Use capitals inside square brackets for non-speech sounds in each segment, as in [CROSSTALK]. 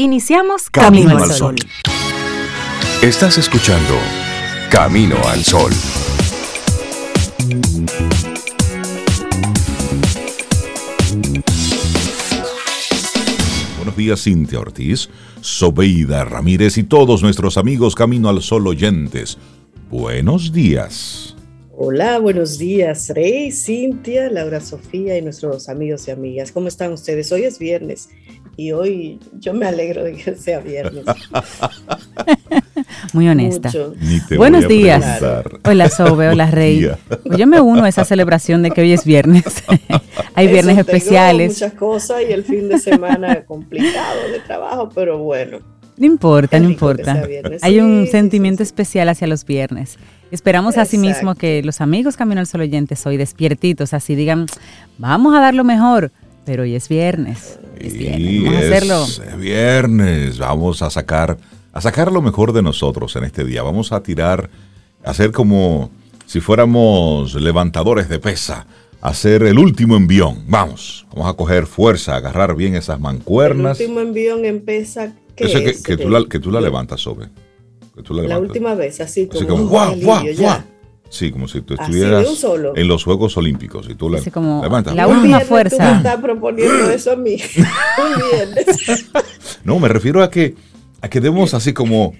Iniciamos Camino, al Sol. Estás escuchando Camino al Sol. Buenos días, Cintia Ortiz, Sobeida Ramírez y todos nuestros amigos Camino al Sol oyentes. Buenos días. Hola, buenos días, Rey, Cintia, Laura Sofía y nuestros amigos y amigas. ¿Cómo están ustedes? Hoy es viernes y hoy yo me alegro de que sea viernes. [LAUGHS] Muy honesta. Buenos días. Hola Sobe, hola Rey. Pues yo me uno a esa celebración de que hoy es viernes. [LAUGHS] Hay viernes especiales. Muchas cosas y el fin de semana complicado de trabajo, pero bueno. No importa, no importa. Hay un sentimiento especial hacia los viernes. Esperamos asimismo que los amigos Camino al Sol oyentes hoy despiertitos, así digan, vamos a dar lo mejor, pero hoy es viernes. Es viernes. Vamos a hacerlo. Es viernes. Vamos a sacar, a sacar lo mejor de nosotros en este día. Vamos a tirar, a hacer como si fuéramos levantadores de pesa. Hacer el último envión. Vamos, vamos a coger fuerza, agarrar bien esas mancuernas. El último envión en pesa. ¿qué Eso es? que, que, tú la, que tú la levantas, Sobe. Que tú la, la levantas. última vez, así como, Así como, un guau, guau, guau. Sí, como si tú Así, estuvieras de un solo. en los Juegos Olímpicos y tú la Así como levantas. la última fuerza. Tú me estás proponiendo [LAUGHS] eso a mí. [LAUGHS] [LAUGHS] No, me refiero a que, a que demos así como,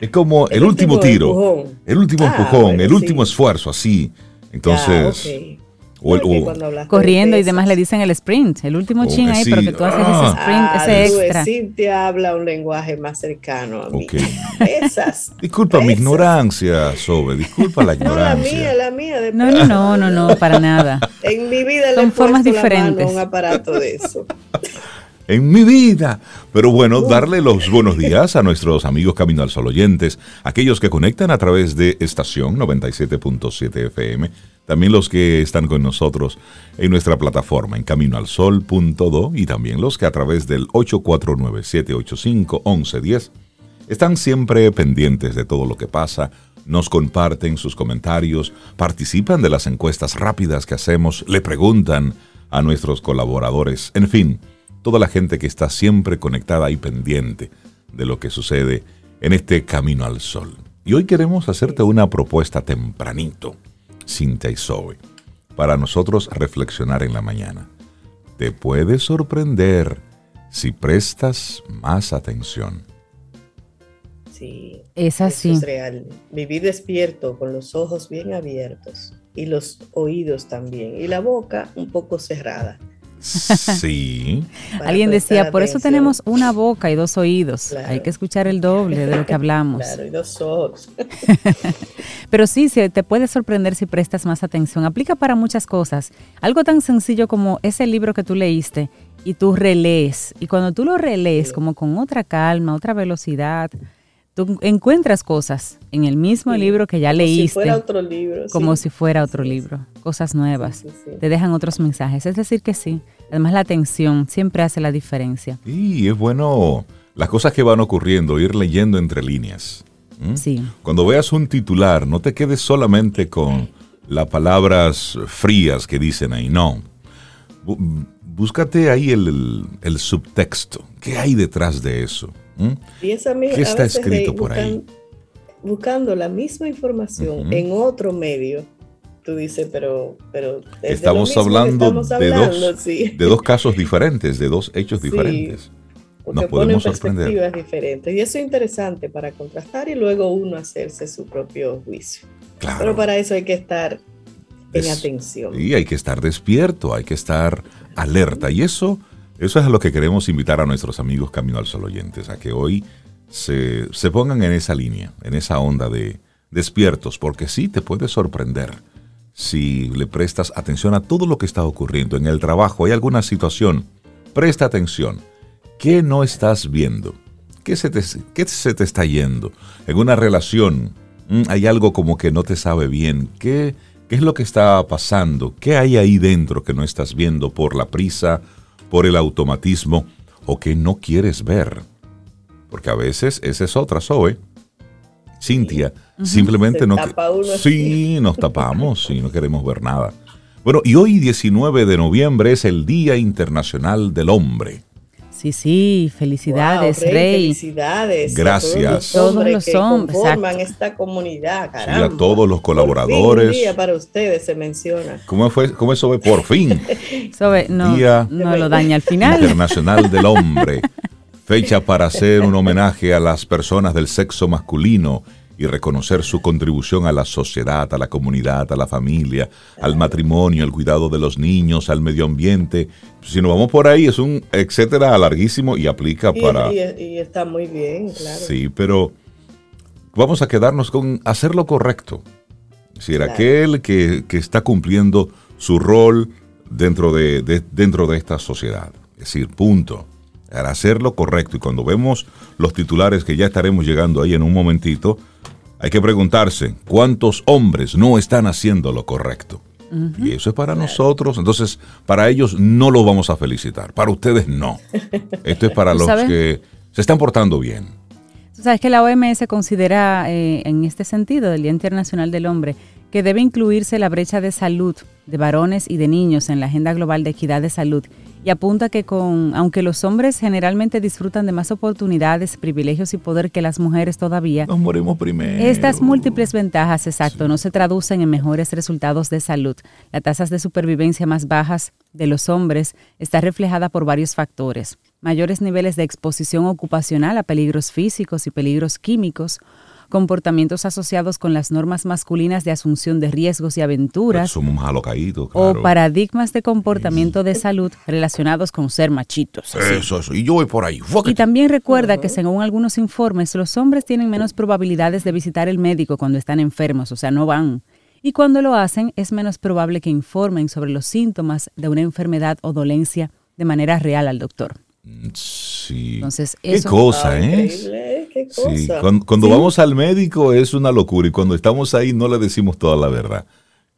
es como el, El último, último tiro, empujón. el último Ah, empujón, bueno, el último sí. esfuerzo, así. Entonces, Ya, ok. O el- o- de Corriendo y demás le dicen el sprint, el último chin ahí, sí. pero que tú haces Ah. ese sprint, Ah, ese tú ves, extra. Cintia habla un lenguaje más cercano a mí. Ok. Pesas. [LAUGHS] disculpa mi ignorancia, Sobe, disculpa la [LAUGHS] No, la ignorancia. mía, la mía. De No, no, no, no, no, para nada. [LAUGHS] En mi vida Son le he formas puesto la mano diferentes. a un aparato de eso. en mi vida. Pero bueno, darle los buenos días a nuestros amigos Camino al Sol oyentes, aquellos que conectan a través de estación 97.7 FM, también los que están con nosotros en nuestra plataforma en caminoalsol.do y también los que a través del 849-785-1110 están siempre pendientes de todo lo que pasa, nos comparten sus comentarios, participan de las encuestas rápidas que hacemos, le preguntan a nuestros colaboradores, en fin, toda la gente que está siempre conectada y pendiente de lo que sucede en este camino al sol. Y hoy queremos hacerte una propuesta tempranito, Cintia y Zoe, para nosotros reflexionar en la mañana. Te puede sorprender si prestas más atención. Sí. Es Eso así. es real. Vivir despierto con los ojos bien abiertos y los oídos también y la boca un poco cerrada. Sí. [LAUGHS] Alguien decía, por eso atención. tenemos una boca y dos oídos. Claro. Hay que escuchar el doble de lo que hablamos. Claro, y dos ojos. [LAUGHS] Pero sí, se te puede sorprender si prestas más atención. Aplica para muchas cosas. Algo tan sencillo como ese libro que tú leíste y tú relees. Y cuando tú lo relees como con otra calma, otra velocidad, tú encuentras cosas en el mismo Sí, libro que ya Como leíste. Si fuera otro libro. como sí. si fuera otro libro, cosas nuevas. Sí, sí. Te dejan otros mensajes. Es decir, que sí. Además, la atención siempre hace la diferencia. Y es bueno las cosas que van ocurriendo, ir leyendo entre líneas. ¿Mm? Sí. Cuando veas un titular, no te quedes solamente con las palabras frías que dicen ahí, no. Bú- Búscate ahí el, el- el subtexto. ¿Qué hay detrás de eso? ¿Mm? Y esa ¿Qué está escrito por ahí? Buscando la misma información Ujú. en otro medio. Tú dices, pero, pero es de Estamos que hablando, estamos de, hablando, dos, sí. de dos casos diferentes, de dos hechos Sí. diferentes. Porque Nos ponen podemos sorprender. perspectivas diferentes. Y eso es interesante para contrastar y luego uno hacerse su propio juicio. Claro. Pero para eso hay que estar en Es- atención. Y hay que estar despierto, hay que estar alerta. Y eso, eso es a lo que queremos invitar a nuestros amigos Camino al Sol oyentes, a que hoy se, se pongan en esa línea, en esa onda de despiertos, porque sí te puede sorprender si le prestas atención a todo lo que está ocurriendo en el trabajo. Hay alguna situación, presta atención. ¿Qué no estás viendo? ¿Qué se te, qué se te está yendo? En una relación mm, hay algo como que no te sabe bien. ¿Qué, ¿Qué es lo que está pasando? ¿Qué hay ahí dentro que no estás viendo por la prisa, por el automatismo o que no quieres ver? Porque a veces esa es otra, Zoe. Cintia, simplemente no... tapa uno sí, [LAUGHS] nos tapamos y no queremos ver nada. Bueno, y hoy 19 de noviembre es el Día Internacional del Hombre. Sí, sí, felicidades, Wow, Rey. Felicidades. Gracias. A todos Todos los los hombres que hombres, conforman exacto. esta comunidad, Sí, caramba. a todos los Por fin, colaboradores. un día para ustedes se menciona. ¿Cómo, fue, ¿Cómo eso fue? Por fin. [LAUGHS] Eso ve, no, Día no lo daña al final. Internacional del Hombre. [LAUGHS] Fecha para hacer un homenaje a las personas del sexo masculino y reconocer su contribución a la sociedad, a la comunidad, a la familia, al matrimonio, al cuidado de los niños, al medio ambiente. Si nos vamos por ahí, es un etcétera larguísimo y aplica Y, para... y- y está muy bien, claro. Sí, pero vamos a quedarnos con hacer lo correcto. Es decir, Claro. aquel que, que está cumpliendo su rol dentro de, de- dentro de esta sociedad. Es decir, punto. Para hacer lo correcto. Y cuando vemos los titulares que ya estaremos llegando ahí en un momentito, hay que preguntarse cuántos hombres no están haciendo lo correcto. Y eso es para nosotros. Entonces, para ellos no lo vamos a felicitar. Para ustedes no. [LAUGHS] Esto es para ¿Tú los sabes? que se están portando bien. Tú sabes que la OMS considera eh, en este sentido del Día Internacional del Hombre que debe incluirse la brecha de salud de varones y de niños en la Agenda Global de Equidad de Salud y apunta que con aunque los hombres generalmente disfrutan de más oportunidades, privilegios y poder que las mujeres todavía, Nos morimos primero. estas múltiples ventajas, exacto, no se traducen en mejores resultados de salud. Las tasas de supervivencia más bajas de los hombres está reflejada por varios factores. Mayores niveles de exposición ocupacional a peligros físicos y peligros químicos, comportamientos asociados con las normas masculinas de asunción de riesgos y aventuras, Somos alocaídos, o claro. paradigmas de comportamiento de salud relacionados con ser machitos. así. Eso, eso. Y yo voy por ahí. Y también recuerda que según algunos informes, los hombres tienen menos probabilidades de visitar el médico cuando están enfermos, o sea, no van. Y cuando lo hacen, es menos probable que informen sobre los síntomas de una enfermedad o dolencia de manera real al doctor. Sí. Entonces, Qué cosa, ¿eh? Qué Sí, cosa. cuando, cuando Sí. vamos al médico es una locura y cuando estamos ahí no le decimos toda la verdad.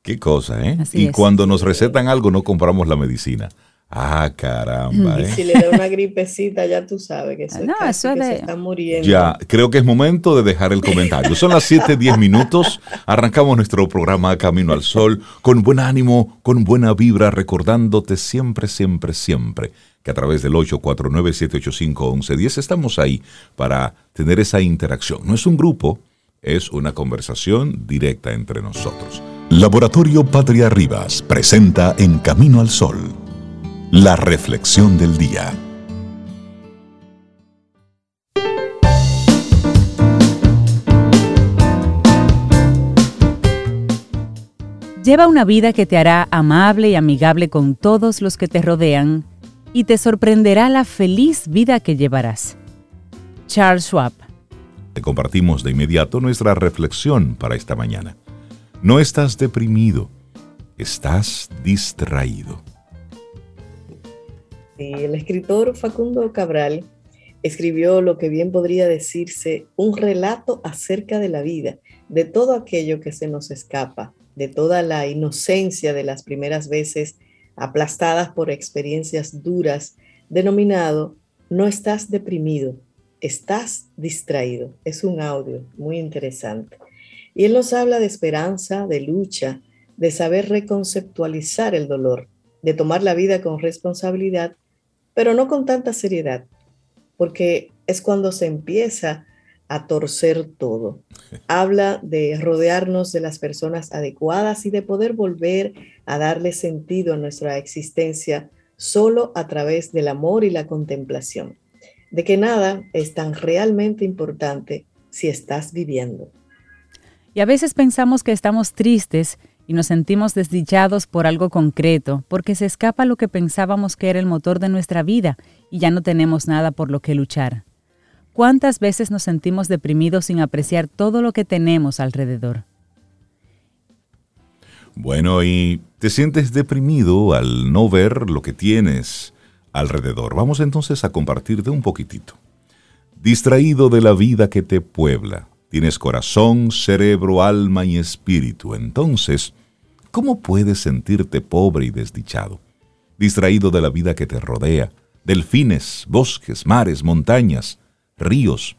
Qué cosa, ¿eh? Así y es. cuando nos recetan algo no compramos la medicina. Ah, caramba, Y ¿eh? si le da una gripecita, ya tú sabes que, eso es No, casi eso es que se está muriendo. Ya, creo que es momento de dejar el comentario. Son las 7, 10 minutos. Arrancamos nuestro programa Camino al Sol con buen ánimo, con buena vibra, recordándote siempre, siempre, siempre que a través del 849-785-1110 estamos ahí para tener esa interacción. No es un grupo, es una conversación directa entre nosotros. Laboratorio Patria Rivas presenta En Camino al Sol, la reflexión del día. Lleva una vida que te hará amable y amigable con todos los que te rodean y te sorprenderá la feliz vida que llevarás. Charles Schwab. Te compartimos de inmediato nuestra reflexión para esta mañana. No estás deprimido, estás distraído. Sí, el escritor Facundo Cabral escribió lo que bien podría decirse un relato acerca de la vida, de todo aquello que se nos escapa, de toda la inocencia de las primeras veces aplastadas por experiencias duras, denominado No estás deprimido, estás distraído. Es un audio muy interesante. Y él nos habla de esperanza, de lucha, de saber reconceptualizar el dolor, de tomar la vida con responsabilidad, pero no con tanta seriedad, porque es cuando se empieza a torcer todo. Habla de rodearnos de las personas adecuadas y de poder volver a darle sentido a nuestra existencia solo a través del amor y la contemplación, de que nada es tan realmente importante si estás viviendo. Y a veces pensamos que estamos tristes y nos sentimos desdichados por algo concreto, porque se escapa lo que pensábamos que era el motor de nuestra vida y ya no tenemos nada por lo que luchar. ¿Cuántas veces nos sentimos deprimidos sin apreciar todo lo que tenemos alrededor? Bueno, y te sientes deprimido al no ver lo que tienes alrededor. Vamos entonces a compartirte un poquitito. Distraído de la vida que te puebla. Tienes corazón, cerebro, alma y espíritu. Entonces, ¿cómo puedes sentirte pobre y desdichado? Distraído de la vida que te rodea. Delfines, bosques, mares, montañas, ríos.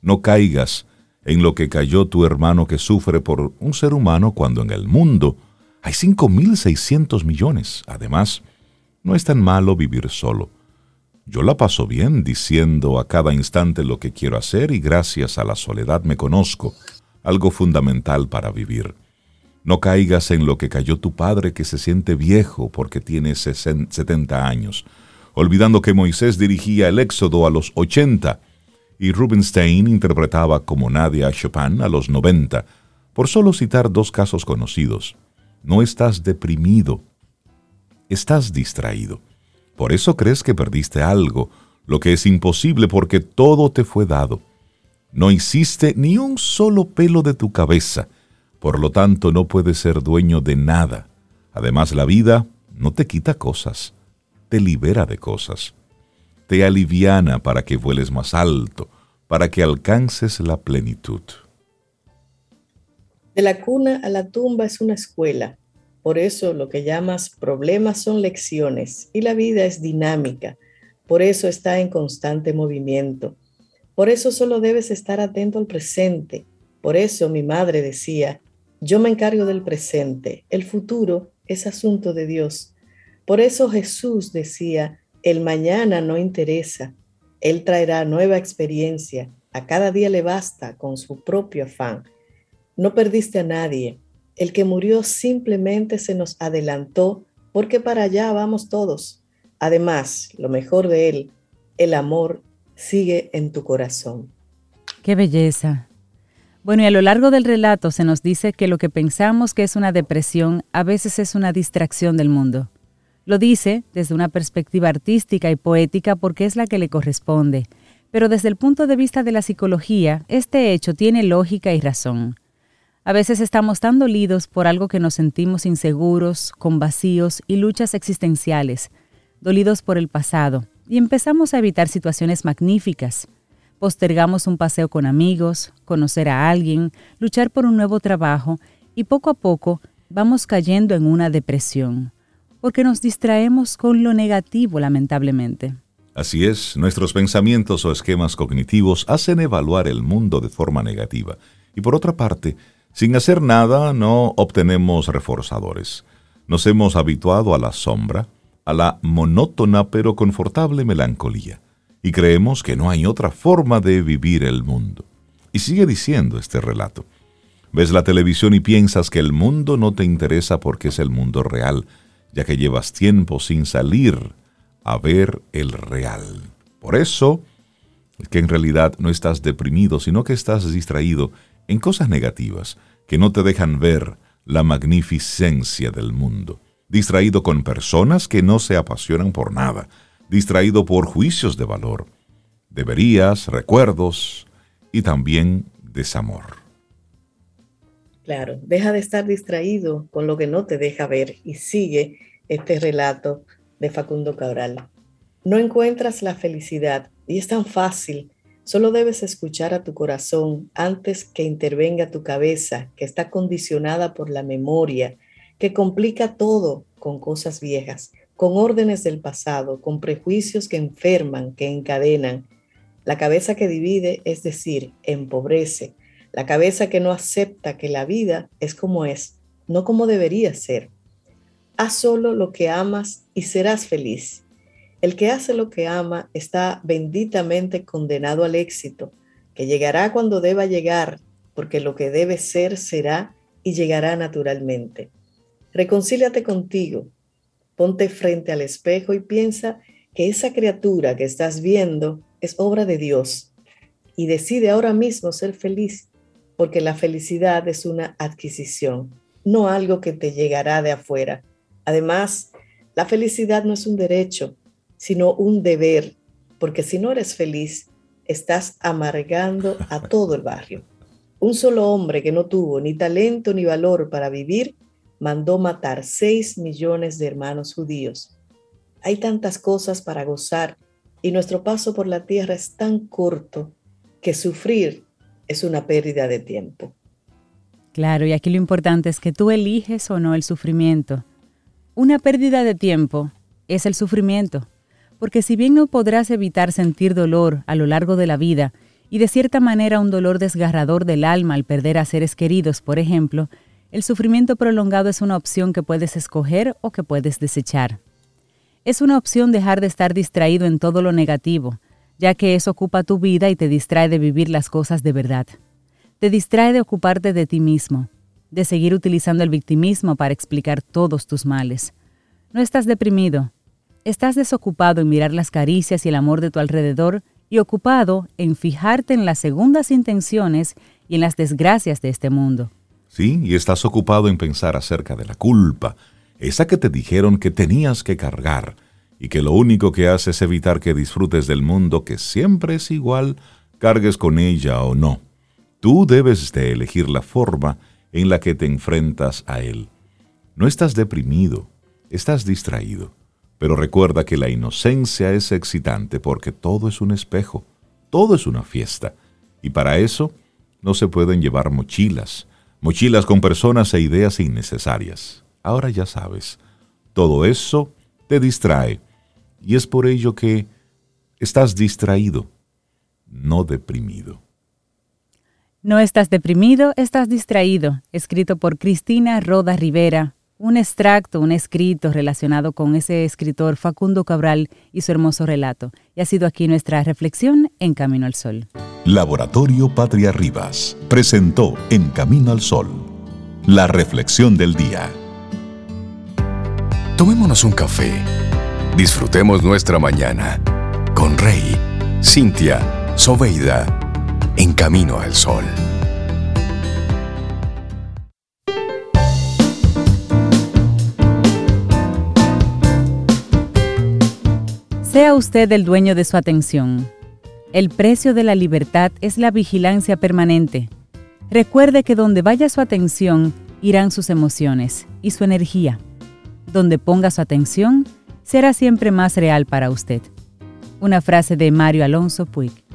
No caigas en lo que cayó tu hermano que sufre por un ser humano cuando en el mundo hay 5.600 millones. Además, no es tan malo vivir solo. Yo la paso bien diciendo a cada instante lo que quiero hacer y gracias a la soledad me conozco, algo fundamental para vivir. No caigas en lo que cayó tu padre que se siente viejo porque tiene 70 años, olvidando que Moisés dirigía el éxodo a los 80 y Rubinstein interpretaba como nadie a Chopin a los 90, por solo citar dos casos conocidos. No estás deprimido, estás distraído. Por eso crees que perdiste algo, lo que es imposible porque todo te fue dado. No hiciste ni un solo pelo de tu cabeza, por lo tanto no puedes ser dueño de nada. Además la vida no te quita cosas, te libera de cosas. Te aliviana para que vueles más alto, para que alcances la plenitud. De la cuna a la tumba es una escuela. Por eso lo que llamas problemas son lecciones y la vida es dinámica. Por eso está en constante movimiento. Por eso solo debes estar atento al presente. Por eso mi madre decía, yo me encargo del presente, el futuro es asunto de Dios. Por eso Jesús decía, el mañana no interesa, Él traerá nueva experiencia, a cada día le basta con su propio afán. No perdiste a nadie. El que murió simplemente se nos adelantó porque para allá vamos todos. Además, lo mejor de él, el amor sigue en tu corazón. Qué belleza. Bueno, y a lo largo del relato se nos dice que lo que pensamos que es una depresión a veces es una distracción del mundo. Lo dice desde una perspectiva artística y poética porque es la que le corresponde, pero desde el punto de vista de la psicología, este hecho tiene lógica y razón. A veces estamos tan dolidos por algo que nos sentimos inseguros, con vacíos y luchas existenciales, dolidos por el pasado, y empezamos a evitar situaciones magníficas. Postergamos un paseo con amigos, conocer a alguien, luchar por un nuevo trabajo, y poco a poco vamos cayendo en una depresión, porque nos distraemos con lo negativo, lamentablemente. Así es, nuestros pensamientos o esquemas cognitivos hacen evaluar el mundo de forma negativa. Y por otra parte, sin hacer nada no obtenemos reforzadores. Nos hemos habituado a la sombra, a la monótona pero confortable melancolía, y creemos que no hay otra forma de vivir el mundo. Y sigue diciendo este relato. Ves la televisión y piensas que el mundo no te interesa porque es el mundo real, ya que llevas tiempo sin salir a ver el real. Por eso es que en realidad no estás deprimido, sino que estás distraído en cosas negativas que no te dejan ver la magnificencia del mundo, distraído con personas que no se apasionan por nada, distraído por juicios de valor, deberías, recuerdos y también desamor. Claro, deja de estar distraído con lo que no te deja ver y sigue este relato de Facundo Cabral. No encuentras la felicidad y es tan fácil Solo debes escuchar a tu corazón antes que intervenga tu cabeza, que está condicionada por la memoria, que complica todo con cosas viejas, con órdenes del pasado, con prejuicios que enferman, que encadenan. La cabeza que divide, es decir, empobrece. La cabeza que no acepta que la vida es como es, no como debería ser. Haz solo lo que amas y serás feliz. El que hace lo que ama está benditamente condenado al éxito, que llegará cuando deba llegar, porque lo que debe ser será y llegará naturalmente. Reconcíliate contigo, ponte frente al espejo y piensa que esa criatura que estás viendo es obra de Dios y decide ahora mismo ser feliz, porque la felicidad es una adquisición, no algo que te llegará de afuera. Además, la felicidad no es un derecho, sino un deber, porque si no eres feliz, estás amargando a todo el barrio. Un solo hombre que no tuvo ni talento ni valor para vivir, mandó matar seis millones de hermanos judíos. Hay tantas cosas para gozar y nuestro paso por la tierra es tan corto que sufrir es una pérdida de tiempo. Claro, y aquí lo importante es que tú eliges o no el sufrimiento. Una pérdida de tiempo es el sufrimiento, porque si bien no podrás evitar sentir dolor a lo largo de la vida, y de cierta manera un dolor desgarrador del alma al perder a seres queridos, por ejemplo, el sufrimiento prolongado es una opción que puedes escoger o que puedes desechar. Es una opción dejar de estar distraído en todo lo negativo, ya que eso ocupa tu vida y te distrae de vivir las cosas de verdad. Te distrae de ocuparte de ti mismo, de seguir utilizando el victimismo para explicar todos tus males. No estás deprimido, estás desocupado en mirar las caricias y el amor de tu alrededor y ocupado en fijarte en las segundas intenciones y en las desgracias de este mundo. Sí, y estás ocupado en pensar acerca de la culpa, esa que te dijeron que tenías que cargar, y que lo único que hace es evitar que disfrutes del mundo que siempre es igual, cargues con ella o no. Tú debes de elegir la forma en la que te enfrentas a él. No estás deprimido, estás distraído, pero recuerda que la inocencia es excitante porque todo es un espejo, todo es una fiesta, y para eso no se pueden llevar mochilas, mochilas con personas e ideas innecesarias. Ahora ya sabes, todo eso te distrae, y es por ello que estás distraído, no deprimido. No estás deprimido, estás distraído, escrito por Cristina Roda Rivera, un extracto, un escrito relacionado con ese escritor Facundo Cabral y su hermoso relato. Y ha sido aquí nuestra reflexión en Camino al Sol. Laboratorio Patria Rivas presentó En Camino al Sol, la reflexión del día. Tomémonos un café. Disfrutemos nuestra mañana con Rey, Cintia, Soveida en camino al sol. Sea usted el dueño de su atención. El precio de la libertad es la vigilancia permanente. Recuerde que donde vaya su atención, irán sus emociones y su energía. Donde ponga su atención, será siempre más real para usted. Una frase de Mario Alonso Puig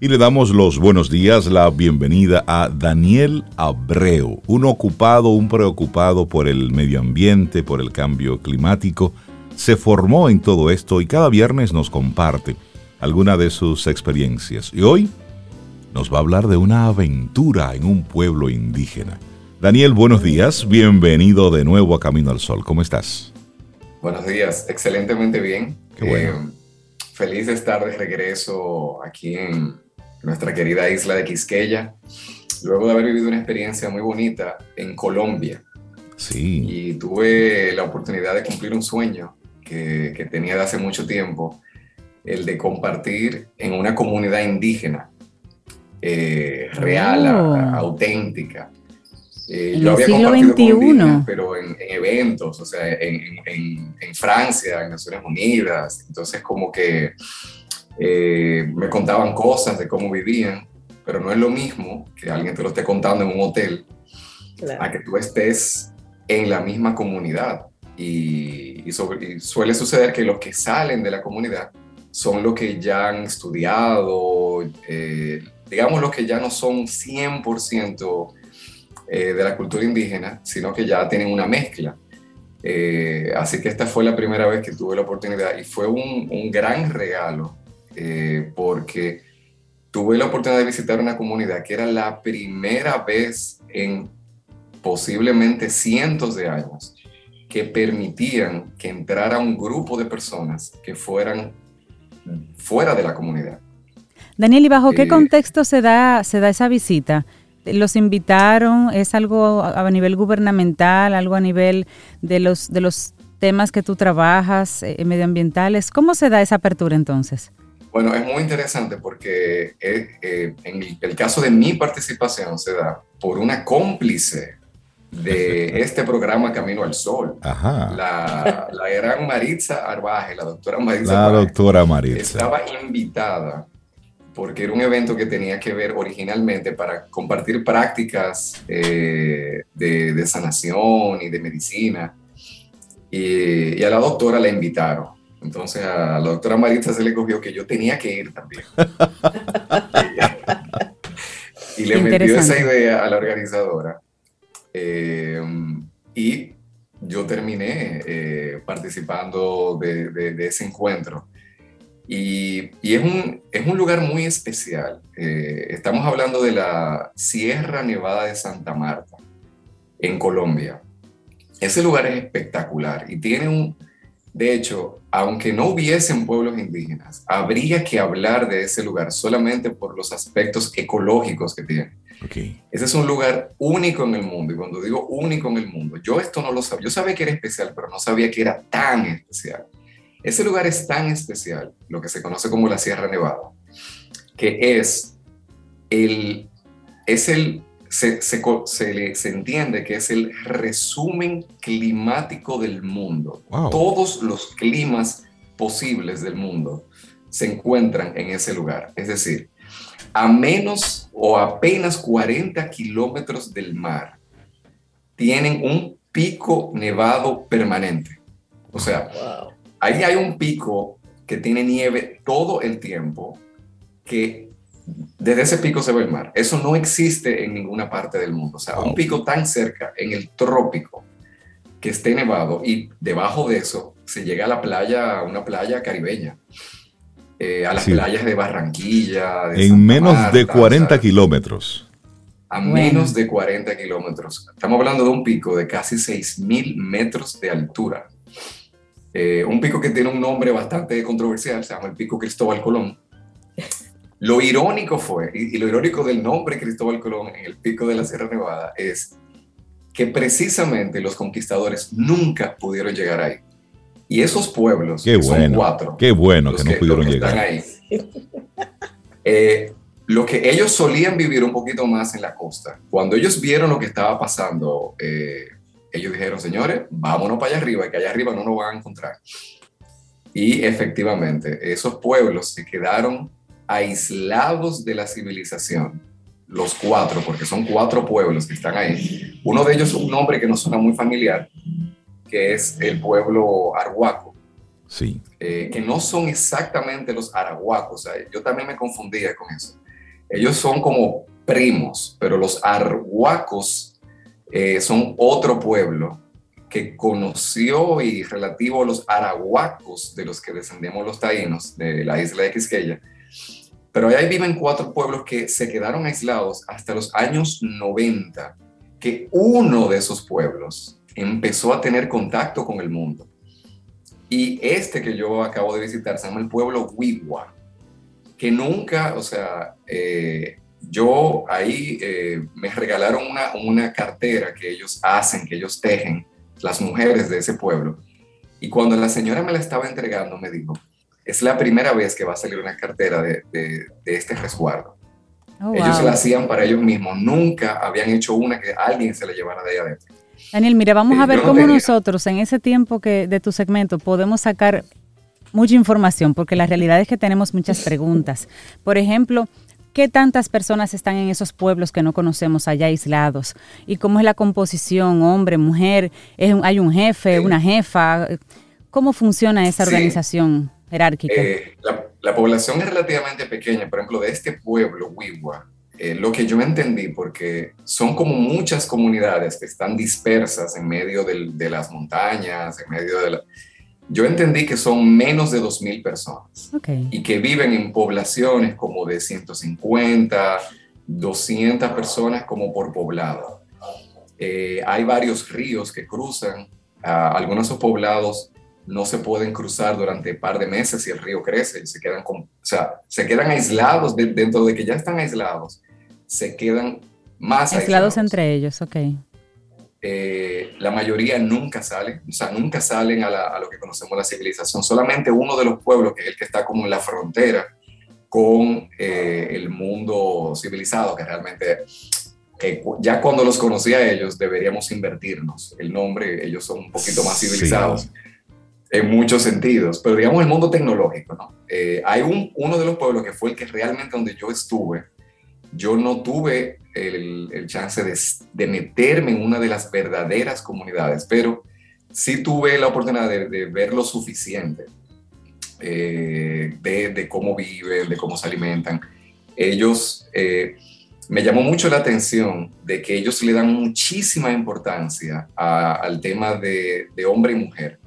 y le damos los buenos días, la bienvenida a Daniel Abreu, un ocupado, un preocupado por el medio ambiente, por el cambio climático. Se formó en todo esto y cada viernes nos comparte alguna de sus experiencias. Y hoy nos va a hablar de una aventura en un pueblo indígena. Daniel, buenos días, bienvenido de nuevo a Camino al Sol. ¿Cómo estás? Buenos días, excelentemente bien. Qué bueno. Eh, feliz de estar de regreso aquí en, nuestra querida isla de Quisqueya, luego de haber vivido una experiencia muy bonita en Colombia. Sí. Y tuve la oportunidad de cumplir un sueño que, que tenía de hace mucho tiempo, el de compartir en una comunidad indígena eh, real, Oh. a- auténtica. Eh, En yo el había siglo compartido con XXI. indígenas, pero en, en eventos, o sea, en, en- en Francia, en Naciones Unidas. Entonces, como que eh, me contaban cosas de cómo vivían, pero no es lo mismo que alguien te lo esté contando en un hotel Claro. a que tú estés en la misma comunidad. Y, y sobre- y suele suceder que los que salen de la comunidad son los que ya han estudiado, eh, digamos los que ya no son 100% eh, de la cultura indígena, sino que ya tienen una mezcla. Eh, así que esta fue la primera vez que tuve la oportunidad y fue un, un gran regalo eh, porque tuve la oportunidad de visitar una comunidad que era la primera vez en posiblemente cientos de años que permitían que entrara un grupo de personas que fueran fuera de la comunidad. Daniel, ¿y bajo qué Eh, contexto se da, se da esa visita? ¿Los invitaron? ¿Es algo a nivel gubernamental, algo a nivel de los, de los temas que tú trabajas, eh, medioambientales? ¿Cómo se da esa apertura entonces? Bueno, es muy interesante porque eh, eh, en el, el caso de mi participación se da por una cómplice de [LAUGHS] este programa Camino al Sol. Ajá. La, la gran Maritza Arbaje, la doctora Maritza La Arbaje, doctora Maritza. estaba invitada porque era un evento que tenía que ver originalmente para compartir prácticas eh, de, de sanación y de medicina. Y, y a la doctora la invitaron. Entonces a la doctora Maritza se le cogió que yo tenía que ir también. y le metió esa idea a la organizadora. Eh, y yo terminé eh, participando de, de- de ese encuentro. Y, y es, un, es un lugar muy especial. Eh, estamos hablando de la Sierra Nevada de Santa Marta, en Colombia. Ese lugar es espectacular y tiene un, De hecho, aunque no hubiesen pueblos indígenas, habría que hablar de ese lugar solamente por los aspectos ecológicos que tiene. Okay. Ese es un lugar único en el mundo. Y cuando digo único en el mundo, yo esto no lo sabía. Yo sabía que era especial, pero no sabía que era tan especial. Ese lugar es tan especial, lo que se conoce como la Sierra Nevada, que es el, es el se, se, se, se, entiende que es el resumen climático del mundo. Wow. Todos los climas posibles del mundo se encuentran en ese lugar. Es decir, a menos o apenas 40 kilómetros del mar, tienen un pico nevado permanente. O sea, Wow. ahí hay un pico que tiene nieve todo el tiempo, que desde ese pico se ve el mar. Eso no existe en ninguna parte del mundo. O sea, un pico tan cerca en el trópico que esté nevado y debajo de eso se llega a la playa, a una playa caribeña. Eh, a las Sí. playas de Barranquilla. de En Santa menos de Marta, 40 o sea, kilómetros. a menos de 40 kilómetros. Estamos hablando de un pico de casi 6.000 metros de altura. Eh, un pico que tiene un nombre bastante controversial, se llama el Pico Cristóbal Colón. Lo irónico fue, y, y lo irónico del nombre Cristóbal Colón en el pico de la Sierra Nevada es que precisamente los conquistadores nunca pudieron llegar ahí. Y esos pueblos, Qué que son bueno. cuatro, Qué bueno que no pudieron que llegar. están ahí. Eh, lo que ellos solían vivir un poquito más en la costa. Cuando ellos vieron lo que estaba pasando, eh, ellos dijeron, señores, vámonos para allá arriba, que allá arriba no nos van a encontrar. Y efectivamente, esos pueblos se quedaron aislados de la civilización. Los cuatro, porque son cuatro pueblos que están ahí. Uno de ellos es un nombre que nos suena muy familiar, que es el pueblo arhuaco Sí. eh, que no son exactamente los arahuacos. o sea, yo también me confundía con eso. Ellos son como primos, pero los arhuacos eh, son otro pueblo que conoció y relativo a los arahuacos de los que descendemos los taínos de la isla de Quisqueya. Pero ahí viven cuatro pueblos que se quedaron aislados hasta los años 90, que uno de esos pueblos empezó a tener contacto con el mundo. Y este que yo acabo de visitar se llama el pueblo Wiwa, que nunca, o sea, eh, yo ahí eh, me regalaron una, una cartera que ellos hacen, que ellos tejen, las mujeres de ese pueblo. Y cuando la señora me la estaba entregando, me dijo, es la primera vez que va a salir una cartera de, de- de este resguardo. Oh, Ellos wow. la hacían para ellos mismos, nunca habían hecho una que alguien se la llevara de ahí adentro. Daniel, mira, vamos Eh, a ver no cómo tenía. nosotros en ese tiempo que de tu segmento podemos sacar mucha información, porque la realidad es que tenemos muchas preguntas. Por ejemplo, ¿qué tantas personas están en esos pueblos que no conocemos allá aislados? ¿Y cómo es la composición, hombre, mujer? ¿Es un- ¿Hay un jefe, Sí. una jefa? ¿Cómo funciona esa Sí. Jerárquica? Eh, la, la población es relativamente pequeña, por ejemplo, de este pueblo, Wiwa, eh, lo que yo entendí, porque son como muchas comunidades que están dispersas en medio del- de las montañas, en medio de la... Yo entendí que son menos de 2.000 personas ok. y que viven en poblaciones como de 150, 200 personas como por poblado. Eh, hay varios ríos que cruzan, ah, algunos de esos poblados no se pueden cruzar durante un par de meses y el río crece y se quedan, con, o sea, se quedan aislados de- dentro de que ya están aislados, se quedan más Aislados entre ellos, ok. eh, la mayoría nunca salen, o sea, nunca salen a, la- a lo que conocemos la civilización. Solamente uno de los pueblos, que es el que está como en la frontera con eh, el mundo civilizado, que realmente, ya cuando los conocí a ellos, deberíamos invertirnos el nombre, ellos son un poquito más Sí. En muchos sentidos, pero digamos el mundo tecnológico, ¿no? Eh, hay un, uno de los pueblos que fue el que realmente donde yo estuve, yo no tuve el, el chance de, de meterme en una de las verdaderas comunidades, pero sí tuve la oportunidad de, de ver lo suficiente eh, de, de cómo viven, de cómo se alimentan. Ellos, eh, me llamó mucho la atención de que ellos le dan muchísima importancia a- al tema de hombre y mujer.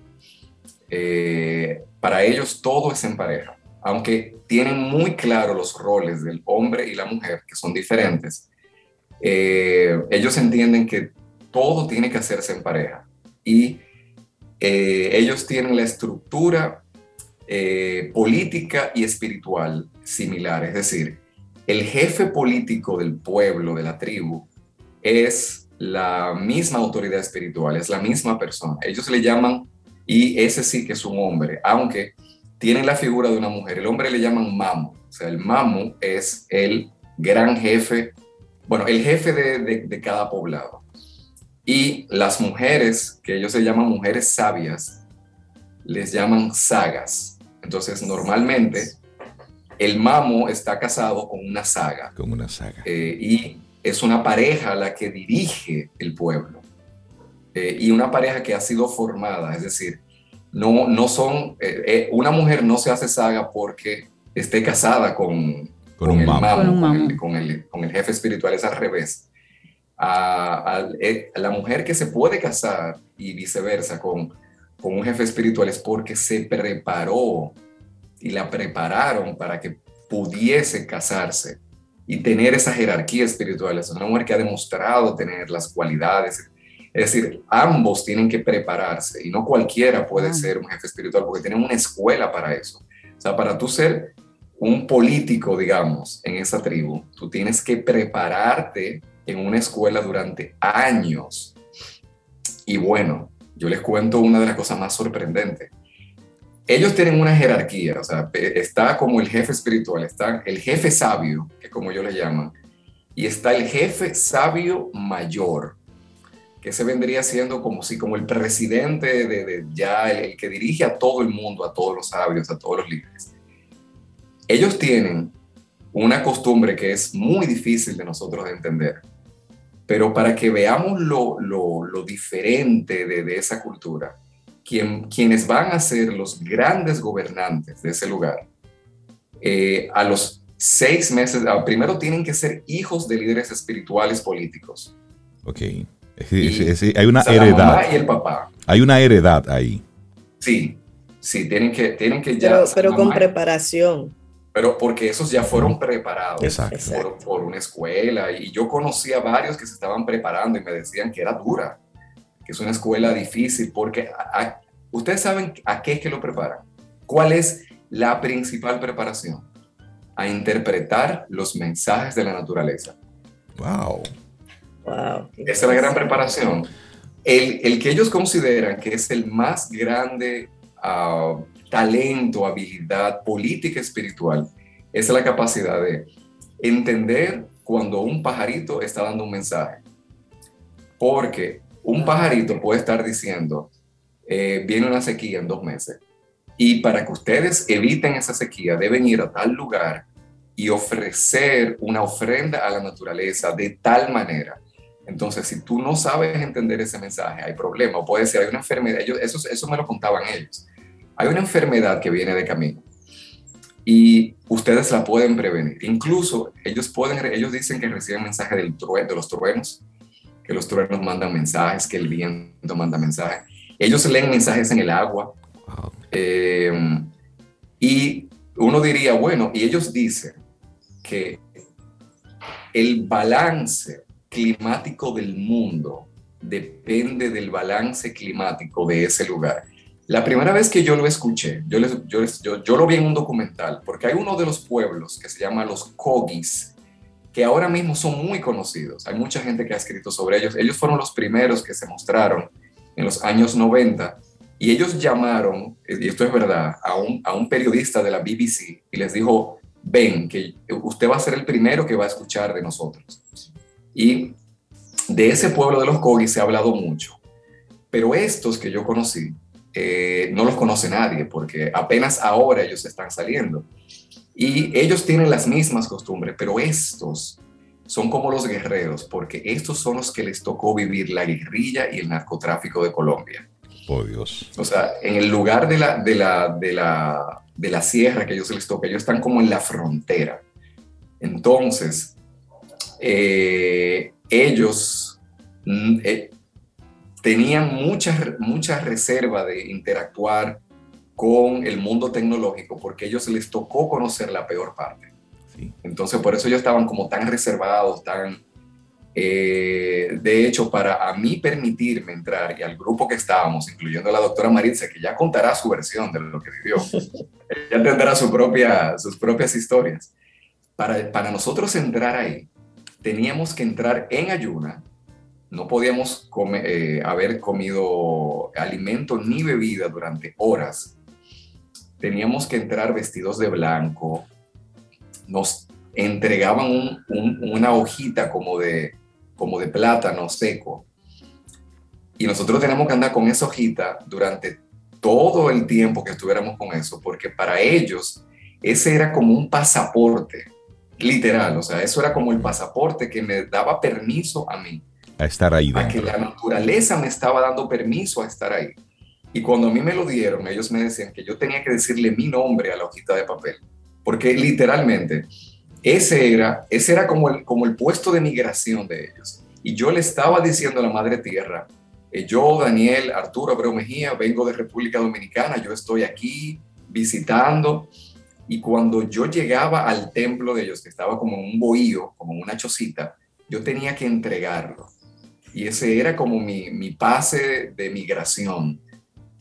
Eh, para ellos todo es en pareja, aunque tienen muy claro los roles del hombre y la mujer, que son diferentes. eh, ellos entienden que todo tiene que hacerse en pareja y eh, ellos tienen la estructura política y espiritual similar, es decir, el jefe político del pueblo, de la tribu, es la misma autoridad espiritual, es la misma persona. Ellos le llaman, y ese sí que es un hombre, aunque tienen la figura de una mujer. El hombre le llaman mamu, o sea, el mamu es el gran jefe, bueno, el jefe de, cada poblado. Y las mujeres, que ellos se llaman mujeres sabias, les llaman sagas. Entonces, normalmente, el mamu está casado con una saga. Con una saga. Eh, y es una pareja la que dirige el pueblo. Eh, y una pareja que ha sido formada, es decir, no, no son, eh, eh, una mujer no se hace saga porque esté casada con, con, el, con, el, con, el, jefe espiritual, es al revés. A, la mujer que se puede casar y viceversa con, con un jefe espiritual es porque se preparó y la prepararon para que pudiese casarse y tener esa jerarquía espiritual. Es una mujer que ha demostrado tener las cualidades. Es decir, ambos tienen que prepararse y no cualquiera puede ah. ser un jefe espiritual porque tienen una escuela para eso. O sea, para tú ser un político, digamos, en esa tribu, tú tienes que prepararte en una escuela durante años. Y bueno, yo les cuento una de las cosas más sorprendentes ellos tienen una jerarquía, o sea, está como el jefe espiritual, está el jefe sabio, que como yo le llaman, y está el jefe sabio mayor, que se vendría siendo como si como el presidente de, ya el, que dirige a todo el mundo, a todos los sabios, a todos los líderes. Ellos tienen una costumbre que es muy difícil de nosotros de entender, pero para que veamos lo, lo, diferente de, de esa cultura, quienes van a ser los grandes gobernantes de ese lugar, eh, a los seis meses, ah, primero tienen que ser hijos de líderes espirituales políticos. Ok. hay una heredad. y el papá. Hay una heredad ahí. Sí, sí, tienen que, tienen que ya. Pero, con preparación. Pero porque esos ya fueron preparados por, por, una escuela. Y yo conocí a varios que se estaban preparando y me decían que era dura que es una escuela difícil, porque ustedes saben a qué es que lo preparan. ¿Cuál es la principal preparación? A interpretar los mensajes de la naturaleza. Wow. Wow Esa es la gran preparación. El, el, que ellos consideran que es el más grande ah, talento, habilidad política espiritual, es la capacidad de entender cuando un pajarito está dando un mensaje. Porque un pajarito puede estar diciendo, eh, viene una sequía en dos meses. Y para que ustedes eviten esa sequía, deben ir a tal lugar y ofrecer una ofrenda a la naturaleza de tal manera. Entonces, si tú no sabes entender ese mensaje, hay problema. O puede ser, hay una enfermedad, ellos, eso, eso me lo contaban ellos. Hay una enfermedad que viene de camino y ustedes la pueden prevenir. Incluso ellos, pueden, ellos dicen que reciben mensajes del de los truenos que los truenos mandan mensajes, que el viento manda mensajes. Ellos leen mensajes en el agua. Eh, y uno diría, bueno, y ellos dicen que el balance climático del mundo depende del balance climático de ese lugar. La primera vez que yo lo escuché, yo, lo vi en un documental, porque hay uno de los pueblos que se llama los Kogis, que ahora mismo son muy conocidos. Hay mucha gente que ha escrito sobre ellos. Ellos fueron los primeros que se mostraron en los años 90 y ellos llamaron, y esto es verdad, a un periodista de la BBC y les dijo, ven, que usted va a ser el primero que va a escuchar de nosotros. Y de ese pueblo de los Kogis se ha hablado mucho, pero estos que yo conocí, eh, no los conoce nadie porque apenas ahora ellos están saliendo. Y ellos tienen las mismas costumbres, pero estos son como los guerreros, porque estos son los que les tocó vivir la guerrilla y el narcotráfico de Colombia. Oh, Dios. O sea, en el lugar de la, de la, de la, de la sierra que ellos les toca, ellos están como en la frontera. Entonces, eh, ellos mm, eh, tenían mucha, mucha reserva de interactuar con el mundo tecnológico porque a ellos les tocó conocer la peor parte. Entonces, por eso ellos estaban como tan reservados, tan... Eh, de hecho, para a mí permitirme entrar y al grupo que estábamos, incluyendo a la doctora Maritza, que ya contará su versión de lo que vivió, [LAUGHS] ella tendrá su propia, sus propias historias. Para, para nosotros entrar ahí, teníamos que entrar en ayuna, no podíamos eh, haber comido alimento ni bebida durante horas. Teníamos que entrar vestidos de blanco. Nos entregaban una hojita como de, como de plátano seco. Y nosotros tenemos que andar con esa hojita durante todo el tiempo que estuviéramos con eso, porque para ellos ese era como un pasaporte, literal, o sea, eso era como el pasaporte que me daba permiso a mí a estar ahí dentro. A que la naturaleza me estaba dando permiso a estar ahí. Y cuando a mí me lo dieron, ellos me decían que yo tenía que decirle mi nombre a la hojita de papel, porque literalmente ese era, ese era como, el, como el puesto de migración de ellos. Y yo le estaba diciendo a la Madre Tierra, eh, yo, Daniel Arturo Abreu Mejía, vengo de República Dominicana, yo estoy aquí visitando. Y cuando yo llegaba al templo de ellos, que estaba como un bohío, como una chocita, yo tenía que entregarlo y ese era como mi, mi pase de migración.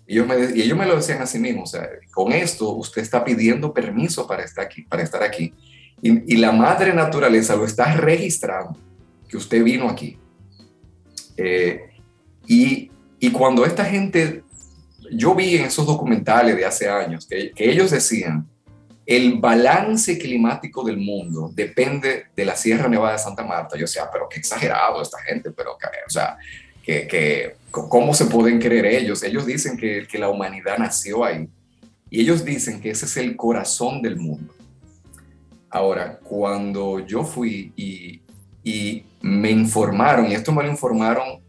Ellos, me, y ellos me lo decían a sí mismos, con esto usted está pidiendo permiso para estar aquí. Para estar aquí. Y, la madre naturaleza lo está registrando, que usted vino aquí. Eh, y, y, cuando esta gente, yo vi en esos documentales de hace años, que ellos decían, el balance climático del mundo depende de la Sierra Nevada de Santa Marta. Yo decía, pero qué exagerado esta gente, pero, o sea, que, que, ¿cómo se pueden creer ellos? Ellos dicen que, que la humanidad nació ahí y ellos dicen que ese es el corazón del mundo. Ahora, cuando yo fui y, y me informaron, y esto me lo informaron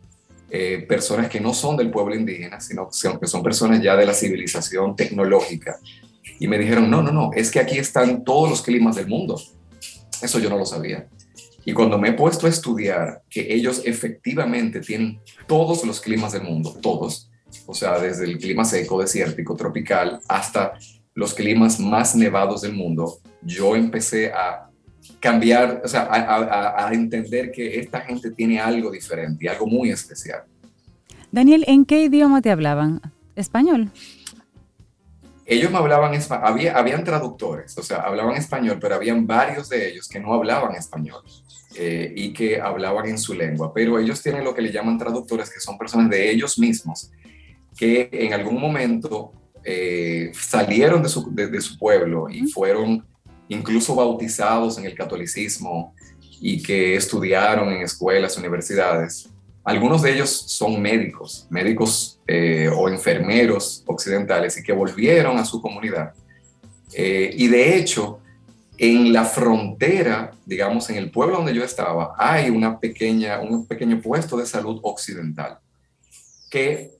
eh, personas que no son del pueblo indígena, sino que son personas ya de la civilización tecnológica, y me dijeron, no, no, no, es que aquí están todos los climas del mundo. Eso yo no lo sabía. Y cuando me he puesto a estudiar que ellos efectivamente tienen todos los climas del mundo, todos, o sea, desde el clima seco, desértico, tropical, hasta los climas más nevados del mundo, yo empecé a cambiar, o sea, a, a, entender que esta gente tiene algo diferente y algo muy especial. Daniel, ¿en qué idioma te hablaban? ¿Español? Ellos me hablaban español, había, habían traductores, o sea, hablaban español, pero habían varios de ellos que no hablaban español eh, y que hablaban en su lengua, pero ellos tienen lo que le llaman traductores, que son personas de ellos mismos, que en algún momento eh, salieron de su, de su pueblo y fueron incluso bautizados en el catolicismo y que estudiaron en escuelas, universidades algunos de ellos son médicos, médicos eh, o enfermeros occidentales y que volvieron a su comunidad. Eh, y de hecho, en la frontera, digamos, en el pueblo donde yo estaba, hay una pequeña, un pequeño puesto de salud occidental que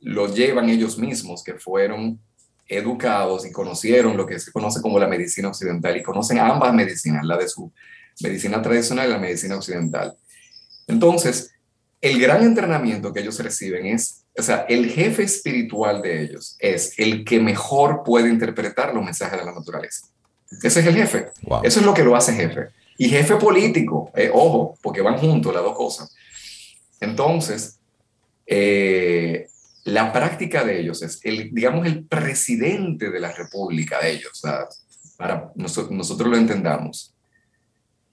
lo llevan ellos mismos, que fueron educados y conocieron lo que se conoce como la medicina occidental y conocen ambas medicinas, la de su medicina tradicional y la medicina occidental. Entonces, el gran entrenamiento que ellos reciben es, o sea, el jefe espiritual de ellos es el que mejor puede interpretar los mensajes de la naturaleza. Ese es el jefe. Eso es lo que lo hace jefe. Y jefe político, eh, ojo, porque van juntos las dos cosas. Entonces, eh, la práctica de ellos es, el, digamos, el presidente de la república de ellos, para nosotros, nosotros lo entendamos.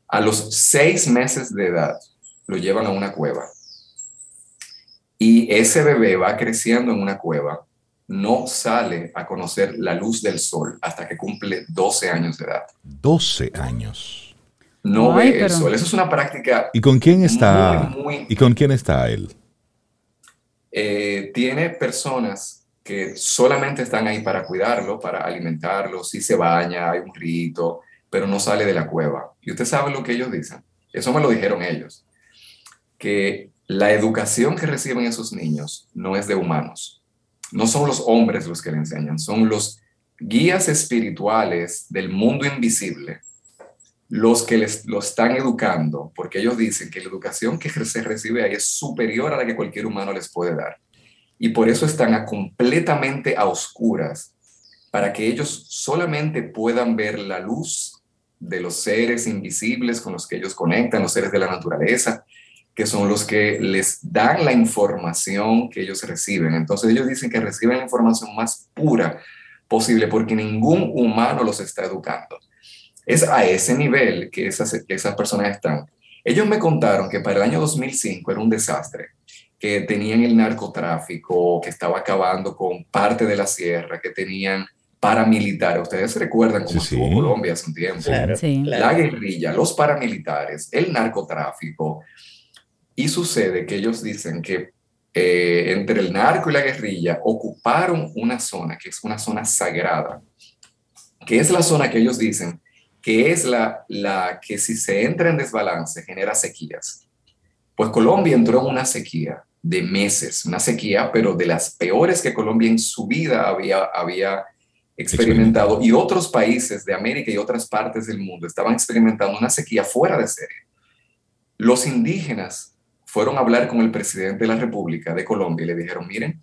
A los seis meses de edad lo llevan a una cueva y ese bebé va creciendo en una cueva, no sale a conocer la luz del sol hasta que cumple 12 años de edad. 12 años. No ve el sol. Eso es una práctica. ¿Y con quién está? ¿Y con quién está él? Eh, tiene personas que solamente están ahí para cuidarlo, para alimentarlo. Si se baña, hay un rito, pero no sale de la cueva. Y usted sabe lo que ellos dicen. Eso me lo dijeron ellos. Que la educación que reciben esos niños no es de humanos. No son los hombres los que le enseñan, son los guías espirituales del mundo invisible los que les, lo están educando, porque ellos dicen que la educación que se recibe ahí es superior a la que cualquier humano les puede dar. Y por eso están completamente a oscuras, para que ellos solamente puedan ver la luz de los seres invisibles con los que ellos conectan, los seres de la naturaleza, que son los que les dan la información que ellos reciben. Entonces ellos dicen que reciben la información más pura posible porque ningún humano los está educando. Es a ese nivel que esas, esas personas están. Ellos me contaron que para el año 2005 era un desastre, que tenían el narcotráfico, que estaba acabando con parte de la sierra, que tenían paramilitares. Ustedes se recuerdan cómo estuvo Colombia hace un tiempo. La guerrilla, los paramilitares, el narcotráfico. Y sucede que ellos dicen que eh, entre el narco y la guerrilla ocuparon una zona que es una zona sagrada, que es la zona que ellos dicen que es la, la que si se entra en desbalance genera sequías. Pues Colombia entró en una sequía de meses, una sequía, pero de las peores que Colombia en su vida había, había experimentado y otros países de América y otras partes del mundo estaban experimentando una sequía fuera de serie. Los indígenas fueron a hablar con el presidente de la República de Colombia y le dijeron, miren,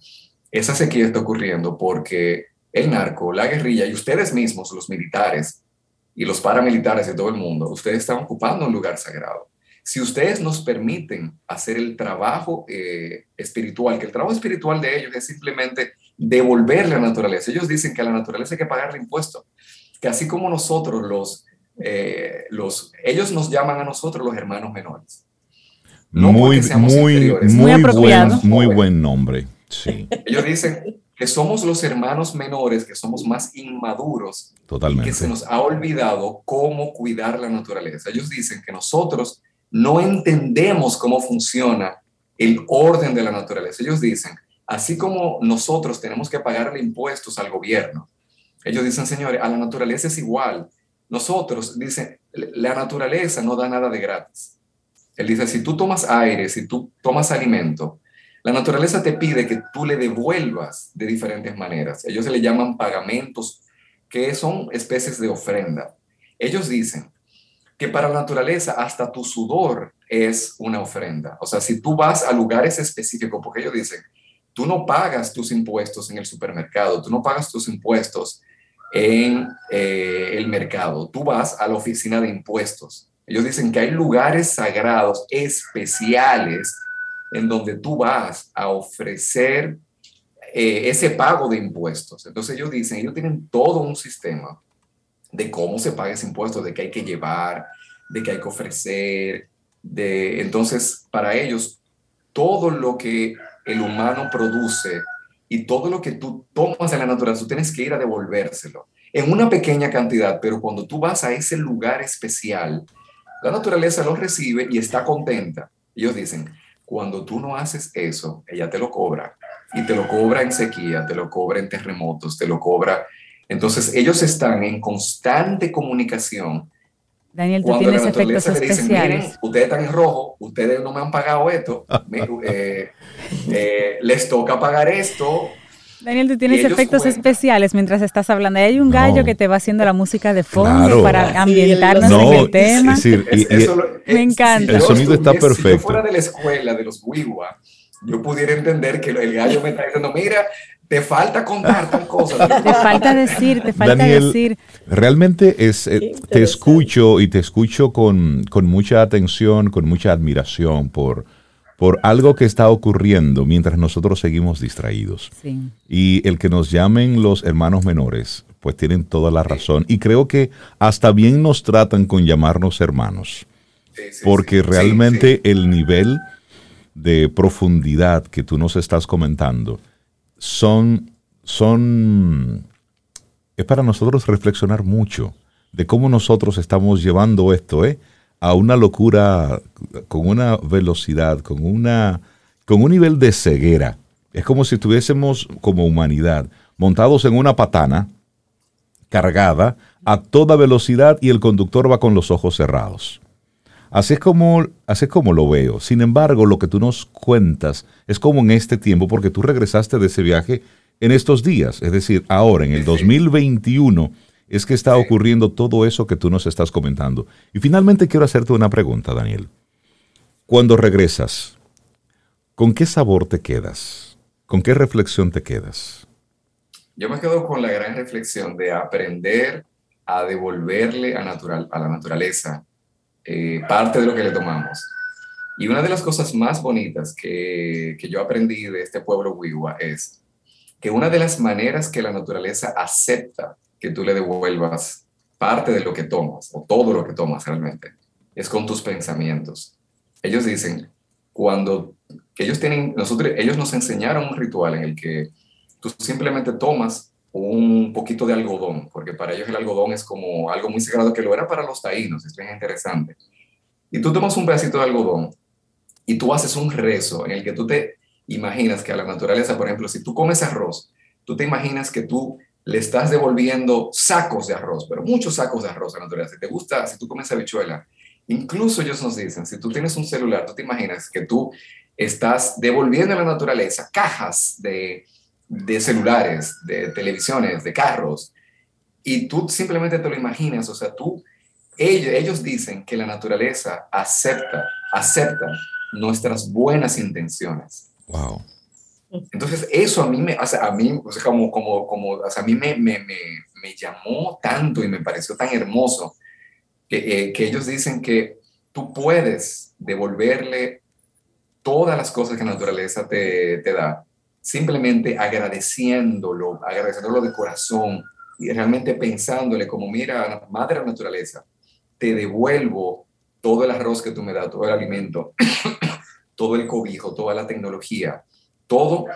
esa sequía está ocurriendo porque el narco, la guerrilla y ustedes mismos, los militares, y los paramilitares de todo el mundo, ustedes están ocupando un lugar sagrado. Si ustedes nos permiten hacer el trabajo eh, espiritual, que el trabajo espiritual de ellos es simplemente devolverle a la naturaleza. Ellos dicen que a la naturaleza hay que pagarle impuestos, que así como nosotros los, eh, los, ellos nos llaman a nosotros los hermanos menores. Muy, muy, muy, buen, muy buen nombre. Sí. Ellos dicen, que somos los hermanos menores, que somos más inmaduros, Totalmente. que se nos ha olvidado cómo cuidar la naturaleza. Ellos dicen que nosotros no entendemos cómo funciona el orden de la naturaleza. Ellos dicen, así como nosotros tenemos que pagarle impuestos al gobierno, ellos dicen, señores, a la naturaleza es igual. Nosotros, dicen, la naturaleza no da nada de gratis. Él dice, si tú tomas aire, si tú tomas alimento, la naturaleza te pide que tú le devuelvas de diferentes maneras. Ellos se le llaman pagamentos, que son especies de ofrenda. Ellos dicen que para la naturaleza hasta tu sudor es una ofrenda. O sea, si tú vas a lugares específicos, porque ellos dicen, tú no pagas tus impuestos en el supermercado, tú no pagas tus impuestos en eh, el mercado, tú vas a la oficina de impuestos. Ellos dicen que hay lugares sagrados especiales en donde tú vas a ofrecer eh, ese pago de impuestos. Entonces ellos dicen, ellos tienen todo un sistema de cómo se paga ese impuesto, de qué hay que llevar, de qué hay que ofrecer. De, entonces, para ellos, todo lo que el humano produce y todo lo que tú tomas de la naturaleza, tú tienes que ir a devolvérselo en una pequeña cantidad, pero cuando tú vas a ese lugar especial, la naturaleza lo recibe y está contenta. Ellos dicen, cuando tú no haces eso, ella te lo cobra. Y te lo cobra en sequía, te lo cobra en terremotos, te lo cobra. Entonces ellos están en constante comunicación. Daniel, tú tienes efectos especiales. ustedes están en rojo, ustedes no me han pagado esto, [LAUGHS] eh, eh, les toca pagar esto, Daniel, tú tienes efectos especiales mientras estás hablando. Hay un gallo que te va haciendo la música de fondo para ambientarnos en el tema. Me encanta. El sonido está perfecto. Si yo fuera de la escuela de los Wiwa, yo pudiera entender que el gallo me está diciendo, mira, te falta contar tal cosa. [LAUGHS] Te falta decir, te falta decir. Realmente es, eh, te escucho y te escucho con, con mucha atención, con mucha admiración por por algo que está ocurriendo mientras nosotros seguimos distraídos. Y el que nos llamen los hermanos menores, pues tienen toda la razón. Y creo que hasta bien nos tratan con llamarnos hermanos. porque realmente el nivel de profundidad que tú nos estás comentando son, son, es para nosotros reflexionar mucho de cómo nosotros estamos llevando esto, ¿eh? A una locura con una velocidad, con, una, con un nivel de ceguera. Es como si estuviésemos como humanidad montados en una patana cargada a toda velocidad y el conductor va con los ojos cerrados. Así es como, así es como lo veo. Sin embargo, lo que tú nos cuentas es como en este tiempo, porque tú regresaste de ese viaje en estos días, es decir, ahora en el 2021 es que está ocurriendo todo eso que tú nos estás comentando. Y finalmente quiero hacerte una pregunta, Daniel. Cuando regresas, ¿con qué sabor te quedas? ¿Con qué reflexión te quedas? Yo me quedo con la gran reflexión de aprender a devolverle a, natural, a la naturaleza eh, parte de lo que le tomamos. Y una de las cosas más bonitas que, que yo aprendí de este pueblo Wiwa es que una de las maneras que la naturaleza acepta que tú le devuelvas parte de lo que tomas, o todo lo que tomas realmente, es con tus pensamientos. Ellos dicen, cuando que ellos tienen, nosotros, ellos nos enseñaron un ritual en el que tú simplemente tomas un poquito de algodón, porque para ellos el algodón es como algo muy sagrado que lo era para los taínos, es bien interesante. Y tú tomas un pedacito de algodón y tú haces un rezo en el que tú te imaginas que a la naturaleza, por ejemplo, si tú comes arroz, tú te imaginas que tú le estás devolviendo sacos de arroz, pero muchos sacos de arroz a la naturaleza. Si te gusta, si tú comes habichuela, incluso ellos nos dicen, si tú tienes un celular, tú te imaginas que tú estás devolviendo a la naturaleza cajas de, de celulares, de televisiones, de carros, y tú simplemente te lo imaginas, o sea, tú, ellos, ellos dicen que la naturaleza acepta, acepta nuestras buenas intenciones. Wow. Entonces, eso a mí me, o sea, a mí, o sea, como, como, como, o sea, a mí me, me, me, me, llamó tanto y me pareció tan hermoso que, eh, que ellos dicen que tú puedes devolverle todas las cosas que la naturaleza te, te da, simplemente agradeciéndolo, agradeciéndolo de corazón y realmente pensándole como, mira, madre naturaleza, te devuelvo todo el arroz que tú me das, todo el alimento, [COUGHS] todo el cobijo, toda la tecnología, todo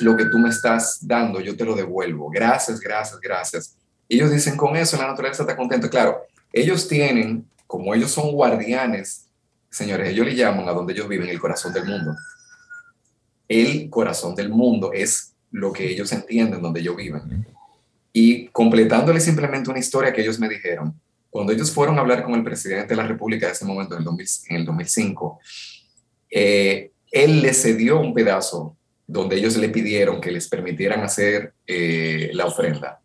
lo que tú me estás dando, yo te lo devuelvo. Gracias, gracias, gracias. Ellos dicen con eso, la naturaleza está contenta. Claro, ellos tienen, como ellos son guardianes Señores, ellos le llaman a donde ellos viven el corazón del mundo. El corazón del mundo es lo que ellos entienden donde ellos viven. Y completándole simplemente una historia que ellos me dijeron, cuando ellos fueron a hablar con el presidente de la República de ese momento, en el, 2005, eh, él les cedió un pedazo donde ellos le pidieron que les permitieran hacer eh, la ofrenda.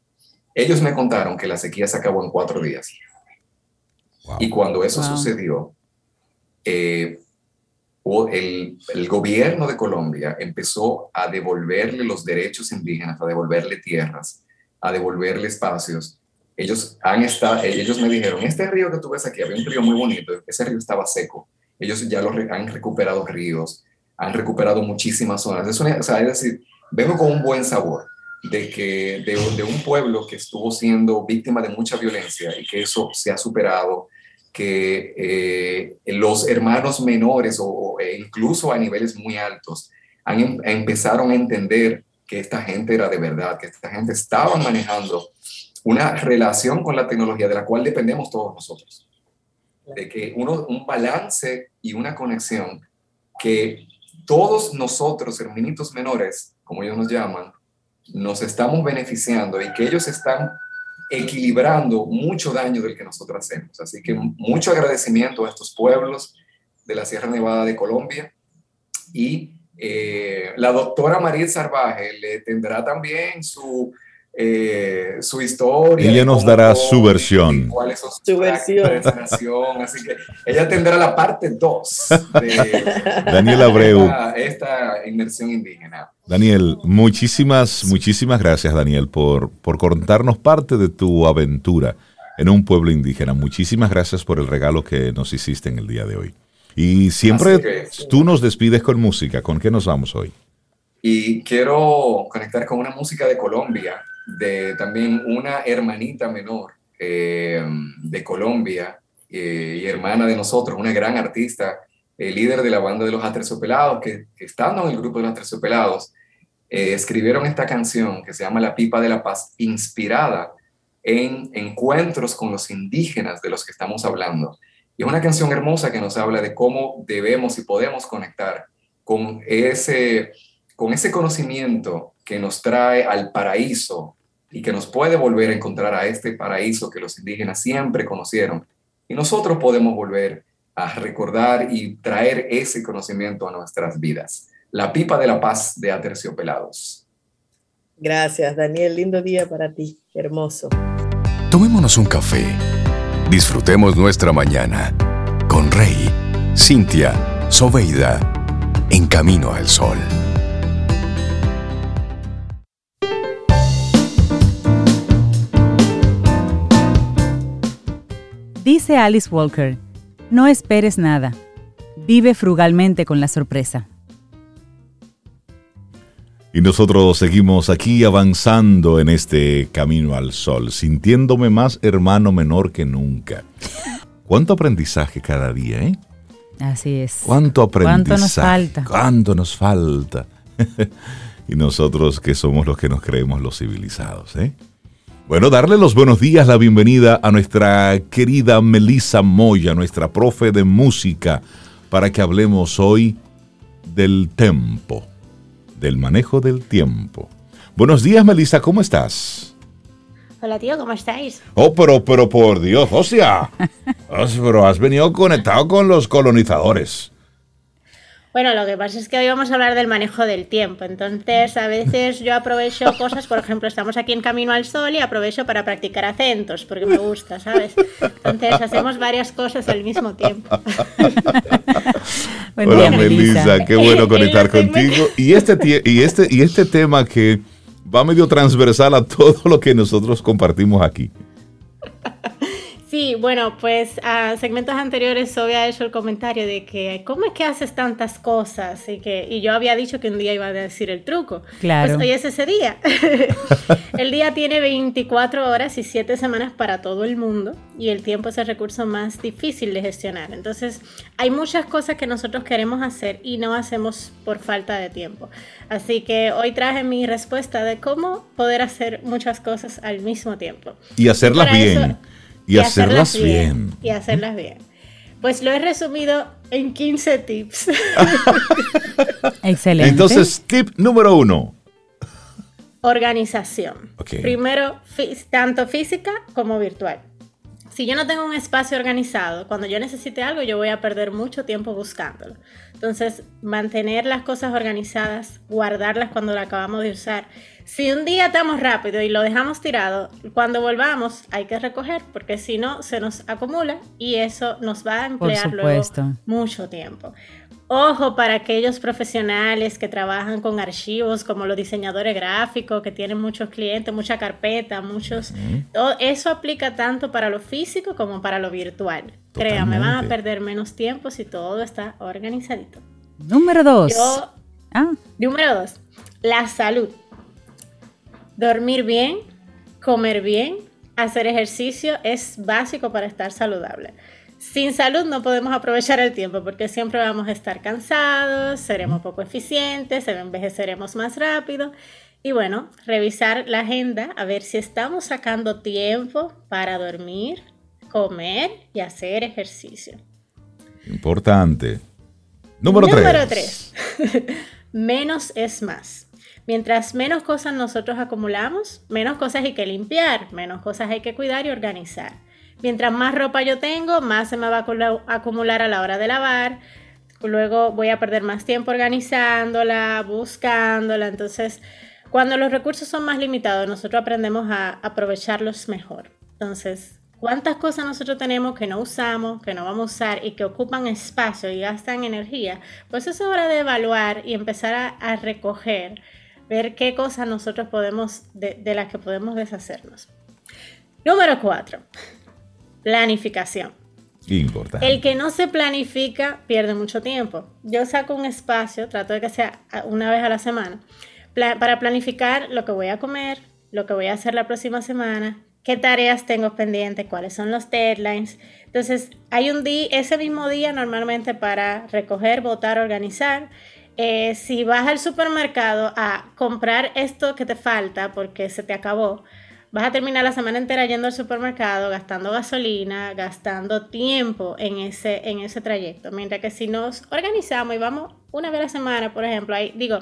Ellos me contaron que la sequía se acabó en cuatro días. Y cuando eso sucedió, eh, el, el, gobierno de Colombia empezó a devolverle los derechos indígenas, a devolverle tierras, a devolverle espacios. Ellos, han estado, ellos me dijeron, este río que tú ves aquí, había un río muy bonito, ese río estaba seco. Ellos ya lo han recuperado ríos, han recuperado muchísimas zonas. Es, o sea, es decir, vengo con un buen sabor de que de, de, un pueblo que estuvo siendo víctima de mucha violencia y que eso se ha superado, que eh, los hermanos menores o, e incluso a niveles muy altos han, em, empezaron a entender que esta gente era de verdad, que esta gente estaba manejando una relación con la tecnología de la cual dependemos todos nosotros. De que uno, un balance y una conexión que todos nosotros, hermanitos menores, como ellos nos llaman, nos estamos beneficiando y que ellos están equilibrando mucho daño del que nosotros hacemos. Así que mucho agradecimiento a estos pueblos de la Sierra Nevada de Colombia y eh, la doctora María Sarvaje le tendrá también su, eh, su historia. Ella nos dará su versión. Cuáles son su versión. Así que ella tendrá la parte 2 de [LAUGHS] Daniel Abreu. esta inmersión indígena. Daniel, muchísimas, muchísimas gracias, Daniel, por, por contarnos parte de tu aventura en un pueblo indígena. Muchísimas gracias por el regalo que nos hiciste en el día de hoy. Y siempre tú nos despides con música. ¿Con qué nos vamos hoy? Y quiero conectar con una música de Colombia, de también una hermanita menor eh, de Colombia eh, y hermana de nosotros, una gran artista el líder de la banda de los Aterciopelados, que, que estando en el grupo de los Aterciopelados, eh, escribieron esta canción que se llama La Pipa de la Paz, inspirada en encuentros con los indígenas de los que estamos hablando. Y es una canción hermosa que nos habla de cómo debemos y podemos conectar con ese, con ese conocimiento que nos trae al paraíso y que nos puede volver a encontrar a este paraíso que los indígenas siempre conocieron. Y nosotros podemos volver a recordar y traer ese conocimiento a nuestras vidas. La pipa de la paz de Aterciopelados. Gracias, Daniel. Lindo día para ti. Hermoso. Tomémonos un café. Disfrutemos nuestra mañana con Rey, Cintia, Soveida, en camino al sol. Dice Alice Walker, no esperes nada. Vive frugalmente con la sorpresa. Y nosotros seguimos aquí avanzando en este camino al sol, sintiéndome más hermano menor que nunca. ¿Cuánto aprendizaje cada día, eh? Así es. ¿Cuánto aprendizaje? ¿Cuánto nos falta? ¿Cuánto nos falta? [LAUGHS] y nosotros que somos los que nos creemos los civilizados, ¿eh? Bueno, darle los buenos días, la bienvenida a nuestra querida Melissa Moya, nuestra profe de música, para que hablemos hoy del tempo del manejo del tiempo. Buenos días, Melissa, ¿cómo estás? Hola, tío, ¿cómo estáis? Oh, pero, pero por Dios, hostia. [LAUGHS] pero has venido conectado con los colonizadores. Bueno, lo que pasa es que hoy vamos a hablar del manejo del tiempo. Entonces, a veces yo aprovecho [LAUGHS] cosas, por ejemplo, estamos aquí en Camino al Sol y aprovecho para practicar acentos, porque me gusta, ¿sabes? Entonces, hacemos varias cosas al mismo tiempo. [LAUGHS] Hola, Melissa, qué bueno [LAUGHS] conectar contigo. Y este, y, este, y este tema que va medio transversal a todo lo que nosotros compartimos aquí. Sí, bueno, pues a segmentos anteriores había hecho el comentario de que ¿cómo es que haces tantas cosas? Y, que, y yo había dicho que un día iba a decir el truco. Claro. Pues hoy es ese día. [LAUGHS] [LAUGHS] el día tiene 24 horas y 7 semanas para todo el mundo y el tiempo es el recurso más difícil de gestionar. Entonces, hay muchas cosas que nosotros queremos hacer y no hacemos por falta de tiempo. Así que hoy traje mi respuesta de cómo poder hacer muchas cosas al mismo tiempo. Y hacerlas bien. Y, hacerlas, bien. Y hacerlas bien. Pues lo he resumido en 15 tips. [LAUGHS] Excelente. Entonces, tip número uno. Organización. Primero, tanto física como virtual. Si yo no tengo un espacio organizado, cuando yo necesite algo, yo voy a perder mucho tiempo buscándolo. Entonces, mantener las cosas organizadas, guardarlas cuando las acabamos de usar si un día estamos rápido y lo dejamos tirado, cuando volvamos hay que recoger porque si no se nos acumula y eso nos va a emplear luego mucho tiempo. Ojo para aquellos profesionales que trabajan con archivos como los diseñadores gráficos que tienen muchos clientes, mucha carpeta, muchos... todo eso aplica tanto para lo físico como para lo virtual. Créanme, van a perder menos tiempo si todo está organizadito. Número dos. ah. Número dos. La salud. Dormir bien, comer bien, hacer ejercicio es básico para estar saludable. Sin salud no podemos aprovechar el tiempo porque siempre vamos a estar cansados, seremos poco eficientes, envejeceremos más rápido. Y bueno, revisar la agenda a ver si estamos sacando tiempo para dormir, comer y hacer ejercicio. Importante. Número 3. Número 3. [LAUGHS] Menos es más. Mientras menos cosas nosotros acumulamos, menos cosas hay que limpiar, menos cosas hay que cuidar y organizar. Mientras más ropa yo tengo, más se me va a acumular a la hora de lavar. Luego voy a perder más tiempo organizándola, buscándola. Entonces, cuando los recursos son más limitados, nosotros aprendemos a aprovecharlos mejor. Entonces, ¿cuántas cosas nosotros tenemos que no usamos, que no vamos a usar y que ocupan espacio y gastan energía? Pues es hora de evaluar y empezar a, a recoger ver qué cosas nosotros podemos, de, las que podemos deshacernos. Número cuatro, planificación. Importante. El que no se planifica pierde mucho tiempo. Yo saco un espacio, trato de que sea una vez a la semana, para planificar lo que voy a comer, lo que voy a hacer la próxima semana, qué tareas tengo pendientes, cuáles son los deadlines. Entonces, hay un día, ese mismo día normalmente para recoger, votar, organizar eh, si vas al supermercado a comprar esto que te falta porque se te acabó, vas a terminar la semana entera yendo al supermercado, gastando gasolina, gastando tiempo en ese, en ese trayecto. Mientras que si nos organizamos y vamos una vez a la semana, por ejemplo, ahí, digo,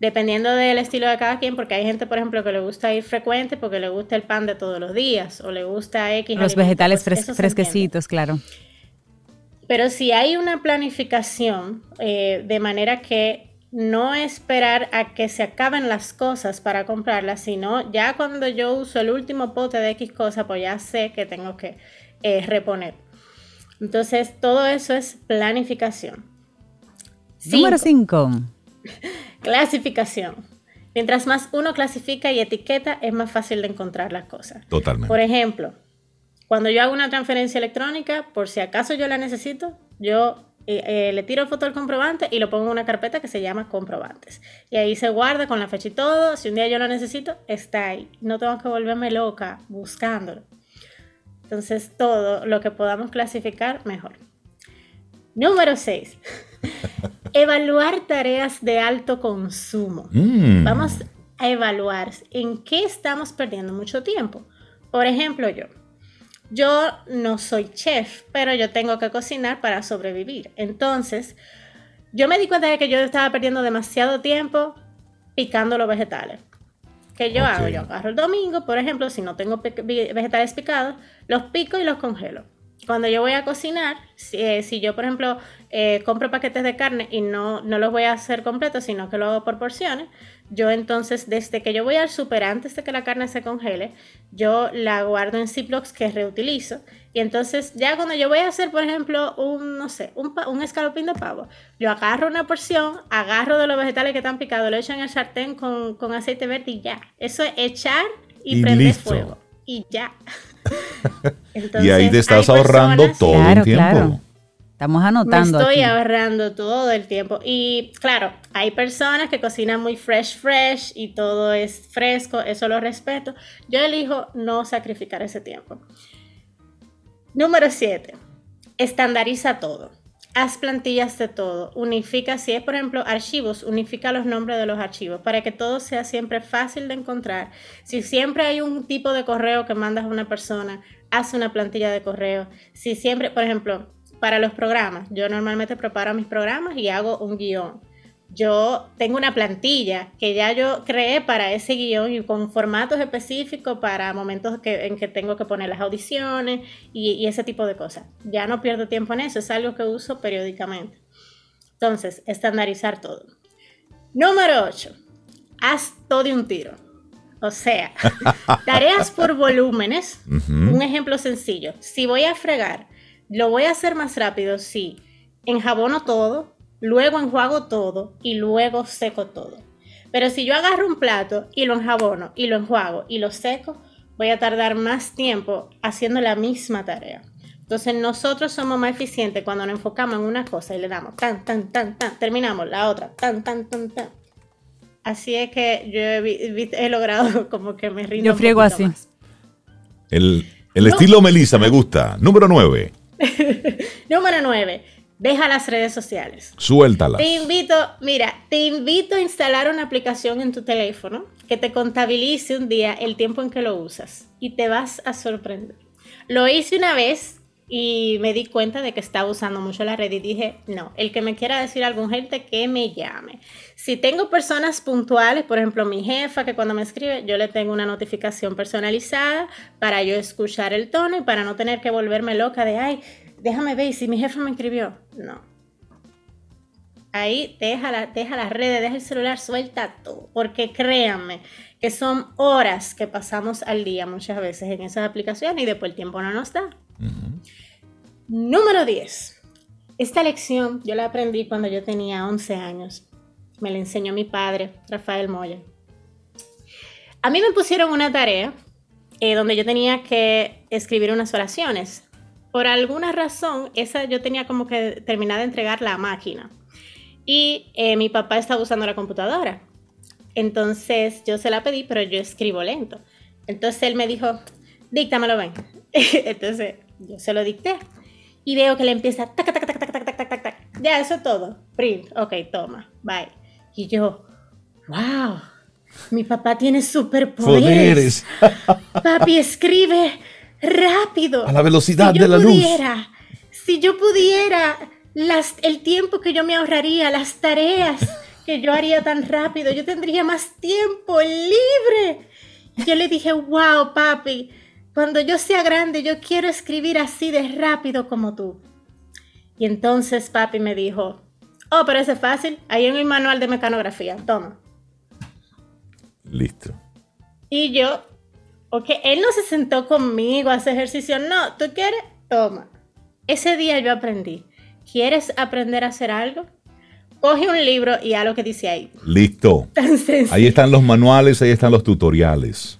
dependiendo del estilo de cada quien, porque hay gente, por ejemplo, que le gusta ir frecuente porque le gusta el pan de todos los días o le gusta X. Los vegetales pues fresquecitos, claro. Pero si hay una planificación eh, de manera que no esperar a que se acaben las cosas para comprarlas, sino ya cuando yo uso el último pote de X cosa, pues ya sé que tengo que eh, reponer. Entonces, todo eso es planificación. Número 5. [LAUGHS] Clasificación. Mientras más uno clasifica y etiqueta, es más fácil de encontrar las cosas. Totalmente. Por ejemplo, cuando yo hago una transferencia electrónica, por si acaso yo la necesito, yo eh, eh, le tiro foto al comprobante y lo pongo en una carpeta que se llama comprobantes. Y ahí se guarda con la fecha y todo. Si un día yo lo necesito, está ahí. No tengo que volverme loca buscándolo. Entonces, todo lo que podamos clasificar, mejor. Número 6. [LAUGHS] Evaluar tareas de alto consumo. Mm. Vamos a evaluar en qué estamos perdiendo mucho tiempo. Por ejemplo, yo. Yo no soy chef, pero yo tengo que cocinar para sobrevivir. Entonces, yo me di cuenta de que yo estaba perdiendo demasiado tiempo picando los vegetales. ¿Qué yo hago? Yo agarro el domingo, por ejemplo, si no tengo vegetales picados, los pico y los congelo. Cuando yo voy a cocinar, si, eh, si yo, por ejemplo, eh, compro paquetes de carne y no, no los voy a hacer completos, sino que lo hago por porciones, yo entonces, desde que yo voy al super antes de que la carne se congele, yo la guardo en Ziplocs que reutilizo. Y entonces, ya cuando yo voy a hacer, por ejemplo, un, no sé, un, escalopín de pavo, yo agarro una porción, agarro de los vegetales que están picados, lo echo en el sartén con, con aceite verde y ya. Eso es echar y, Y prender listo. fuego. Y ya. [LAUGHS] y ahí te estás ahorrando personas- todo Claro, el tiempo. claro. Estamos me anotando estoy aquí. ahorrando todo el tiempo. Y claro, hay personas que cocinan muy fresh, fresh y todo es fresco, eso lo respeto. Yo elijo no sacrificar ese tiempo. Número 7. Estandariza todo. Haz plantillas de todo. Unifica, si es por ejemplo archivos, unifica los nombres de los archivos para que todo sea siempre fácil de encontrar. Si siempre hay un tipo de correo que mandas a una persona, haz una plantilla de correo. Si siempre, por ejemplo, para los programas, yo normalmente preparo mis programas y hago un guion. Yo tengo una plantilla que ya yo creé para ese guion y con formatos específicos para momentos que, en que tengo que poner las audiciones y, y ese tipo de cosas. Ya no pierdo tiempo en eso, es algo que uso periódicamente. Entonces, estandarizar todo. Número 8. Haz todo de un tiro. O sea, [LAUGHS] tareas por volúmenes. Un ejemplo sencillo. Si voy a fregar, lo voy a hacer más rápido si enjabono todo, luego enjuago todo y luego seco todo. Pero si yo agarro un plato y lo enjabono y lo enjuago y lo seco, voy a tardar más tiempo haciendo la misma tarea. Entonces nosotros somos más eficientes cuando nos enfocamos en una cosa y le damos tan, tan, tan, tan, terminamos la otra, tan, tan, tan, tan. Así es que yo he, he logrado [LAUGHS] como que me rindo Yo friego así. más. El, el No. estilo Melissa me gusta. Número 9. [LAUGHS] Número 9. Deja las redes sociales. Suéltalas. Te invito, mira, te invito a instalar una aplicación en tu teléfono que te contabilice un día el tiempo en que lo usas y te vas a sorprender. Lo hice una vez y me di cuenta de que estaba usando mucho la red y dije, no, el que me quiera decir algún gente que me llame. Si tengo personas puntuales, por ejemplo mi jefa que cuando me escribe yo le tengo una notificación personalizada para yo escuchar el tono y para no tener que volverme loca de, ay, déjame ver si mi jefa me escribió. No, Ahí deja, la, deja las redes, deja el celular, suelta todo. Porque créanme que son horas que pasamos al día muchas veces en esas aplicaciones y después el tiempo no nos da. Número 10. Esta lección yo la aprendí cuando yo tenía 11 años. Me la enseñó mi padre, Rafael Moya. A mí me pusieron una tarea eh, donde yo tenía que escribir unas oraciones. Por alguna razón, esa yo tenía como que terminar de entregar la máquina. Y eh, mi papá estaba usando la computadora. Entonces yo se la pedí, pero yo escribo lento. Entonces él me dijo, díctamelo, ven. [LAUGHS] Entonces yo se lo dicté. Y veo que le empieza, tac, tac, tac, tac, tac, tac, tac, tac, tac. Ya, eso es todo. Print. Ok, toma. Bye. Y yo, wow. Mi papá tiene superpoderes. Poderes. Papi escribe rápido. A la velocidad Si de la luz. pudiera, Si yo pudiera, las, el tiempo que yo me ahorraría, las tareas que yo haría tan rápido, yo tendría más tiempo libre. Y yo le dije, wow, papi, cuando yo sea grande, yo quiero escribir así de rápido como tú. Y entonces papi me dijo, oh, pero eso es fácil, ahí en el manual de mecanografía, toma. Listo. Y yo, ok, él no se sentó conmigo a hacer ejercicio, no, tú quieres, toma. Ese día yo aprendí, ¿quieres aprender a hacer algo? Coge un libro y haz lo que dice ahí. Listo. Ahí están los manuales, ahí están los tutoriales.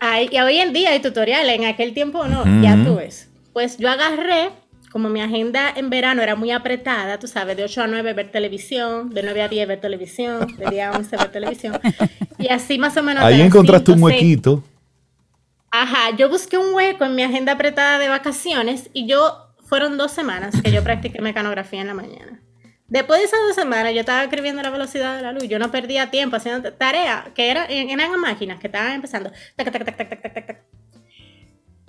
Ay, y hoy en día hay tutoriales, en aquel tiempo no, ya tú ves. Pues yo agarré, como mi agenda en verano era muy apretada, tú sabes, de 8 a 9 ver televisión, de 9 a 10 ver televisión, de 10 a 11 ver televisión. Y así más o menos. Ahí encontraste un huequito. Ajá, yo busqué un hueco en mi agenda apretada de vacaciones y yo fueron dos semanas que yo practiqué mecanografía en la mañana. Después de esas dos semanas yo estaba escribiendo la velocidad de la luz, yo no perdía tiempo haciendo tareas que era, eran máquinas que estaban empezando.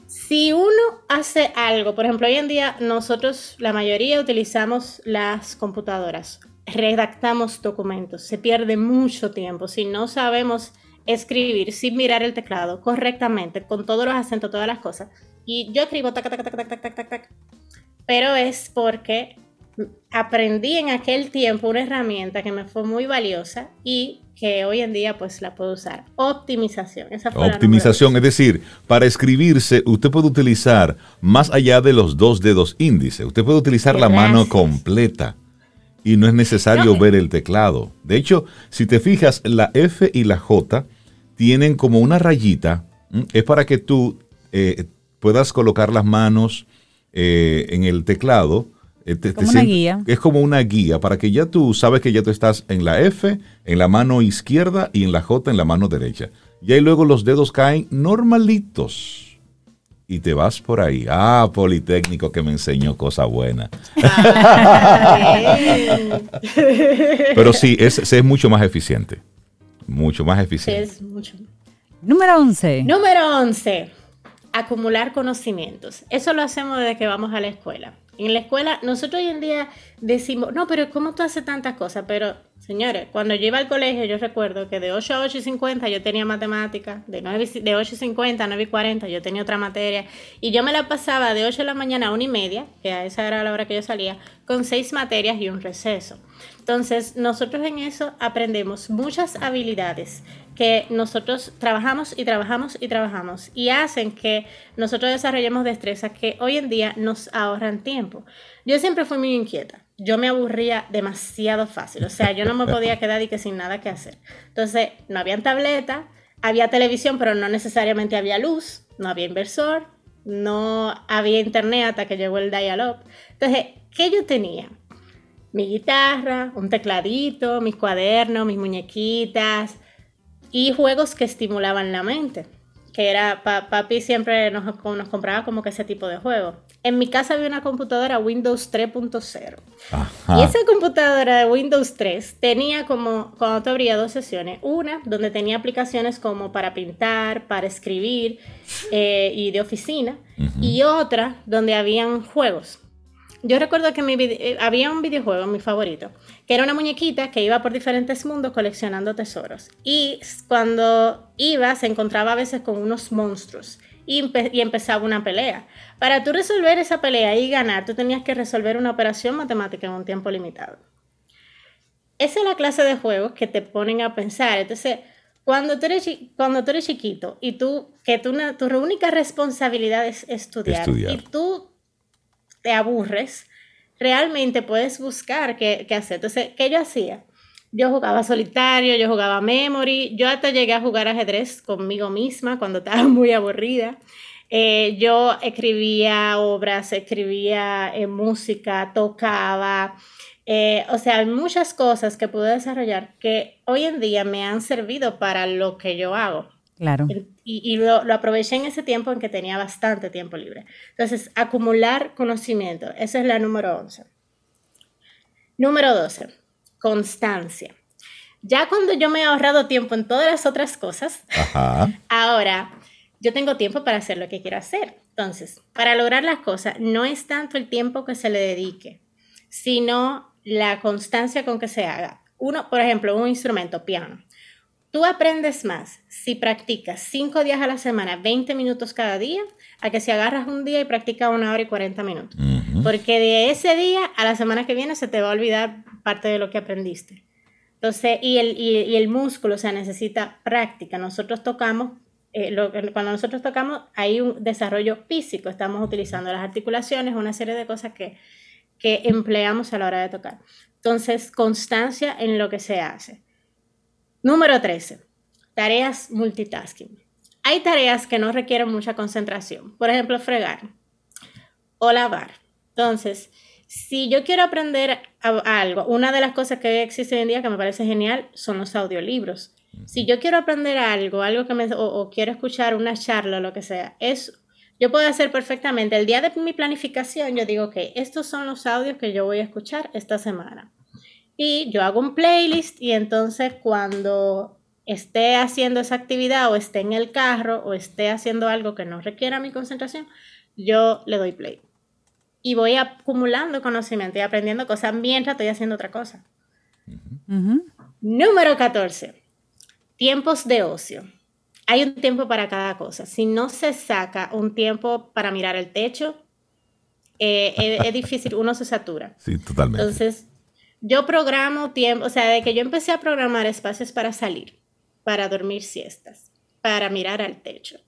si uno hace algo, por ejemplo, hoy en día nosotros, la mayoría, utilizamos las computadoras, redactamos documentos, se pierde mucho tiempo si no sabemos escribir sin mirar el teclado correctamente, con todos los acentos, todas las cosas. Y yo escribo tac, tac, tac, tac, tac, tac, tac, pero es porque aprendí en aquel tiempo una herramienta que me fue muy valiosa y que hoy en día pues la puedo usar. Optimización. Optimización, es decir, para escribirse usted puede utilizar más allá de los dos dedos índice, usted puede utilizar la mano completa y no es necesario ver el teclado. De hecho, si te fijas, la F y la J tienen como una rayita, es para que tú eh, puedas colocar las manos eh, en el teclado. Eh, como una guía. Es como una guía para que ya tú sabes que ya tú estás en la F, en la mano izquierda y en la J en la mano derecha. Y ahí luego los dedos caen normalitos y te vas por ahí. Ah, Politécnico que me enseñó cosa buena. Pero sí, es, es mucho más eficiente. Mucho más eficiente. Es mucho. Número 11. Número 11. Acumular conocimientos. Eso lo hacemos desde que vamos a la escuela. En la escuela, nosotros hoy en día decimos, no, pero ¿cómo tú haces tantas cosas? Pero, señores, cuando yo iba al colegio, yo recuerdo que de 8 a 8 y 50 yo tenía matemáticas, de, 9, de 8 y 50 a 9 y 40 yo tenía otra materia, y yo me la pasaba de 8 de la mañana a 1 y media, que a esa era la hora que yo salía, con 6 materias y un receso. Entonces, nosotros en eso aprendemos muchas habilidades que nosotros trabajamos y trabajamos y trabajamos y hacen que nosotros desarrollemos destrezas que hoy en día nos ahorran tiempo. Yo siempre fui muy inquieta. Yo me aburría demasiado fácil. O sea, yo no me podía quedar y que sin nada que hacer. Entonces, no había tableta, había televisión, pero no necesariamente había luz, no había inversor, no había internet hasta que llegó el dial-up. Entonces, ¿qué yo tenía? Mi guitarra, un tecladito, mis cuadernos, mis muñequitas, y juegos que estimulaban la mente, que era, papi siempre nos, nos compraba como que ese tipo de juegos. En mi casa había una computadora Windows 3.0. Y esa computadora de Windows 3 tenía como, cuando te abría dos sesiones, una donde tenía aplicaciones como para pintar, para escribir eh, y de oficina, y otra donde habían juegos. Yo recuerdo que mi eh, había un videojuego, mi favorito, que era una muñequita que iba por diferentes mundos coleccionando tesoros. Y cuando iba, se encontraba a veces con unos monstruos y, y, empezaba una pelea. Para tú resolver esa pelea y ganar, tú tenías que resolver una operación matemática en un tiempo limitado. Esa es la clase de juegos que te ponen a pensar. Entonces, cuando tú eres, cuando tú eres chiquito y tú, que tú, tu única responsabilidad es estudiar, estudiar. y tú te aburres, realmente puedes buscar qué, hacer. Entonces, ¿qué yo hacía? Yo jugaba solitario, yo jugaba memory, yo hasta llegué a jugar ajedrez conmigo misma cuando estaba [LAUGHS] muy aburrida. Eh, yo escribía obras, escribía eh, música, tocaba, eh, o sea, hay muchas cosas que pude desarrollar que hoy en día me han servido para lo que yo hago. Claro. Y, lo, aproveché en ese tiempo en que tenía bastante tiempo libre. Entonces, acumular conocimiento. Esa es la número 11. Número 12. Constancia. Ya cuando yo me he ahorrado tiempo en todas las otras cosas, [LAUGHS] ahora yo tengo tiempo para hacer lo que quiero hacer. Entonces, para lograr las cosas, no es tanto el tiempo que se le dedique, sino la constancia con que se haga. Uno, por ejemplo, un instrumento, piano. Tú aprendes más si practicas 5 días a la semana, 20 minutos cada día, a que si agarras un día y practicas una hora y 40 minutos. Porque de ese día a la semana que viene se te va a olvidar parte de lo que aprendiste. Entonces, y el, y, el músculo, o sea, necesita práctica. Nosotros tocamos, eh, cuando nosotros tocamos, hay un desarrollo físico. Estamos utilizando las articulaciones, una serie de cosas que, que empleamos a la hora de tocar. Entonces, constancia en lo que se hace. Número 13. Tareas multitasking. Hay tareas que no requieren mucha concentración. Por ejemplo, fregar o lavar Entonces, si yo quiero aprender algo, una de las cosas que existe hoy en día que me parece genial son los audiolibros. Si yo quiero aprender algo, algo que me, o, quiero escuchar una charla o lo que sea, es, yo puedo hacer perfectamente, el día de mi planificación, yo digo, que estos son los audios que yo voy a escuchar esta semana. Y yo hago un playlist y entonces cuando esté haciendo esa actividad o esté en el carro o esté haciendo algo que no requiera mi concentración, yo le doy play y voy acumulando conocimiento y aprendiendo cosas mientras estoy haciendo otra cosa. Número 14. Tiempos de ocio. Hay un tiempo para cada cosa. Si no se saca un tiempo para mirar el techo, eh, es, difícil, uno se satura. Sí, totalmente. Entonces, yo programo tiempo, o sea, de que yo empecé a programar espacios para salir, para dormir siestas, para mirar al techo,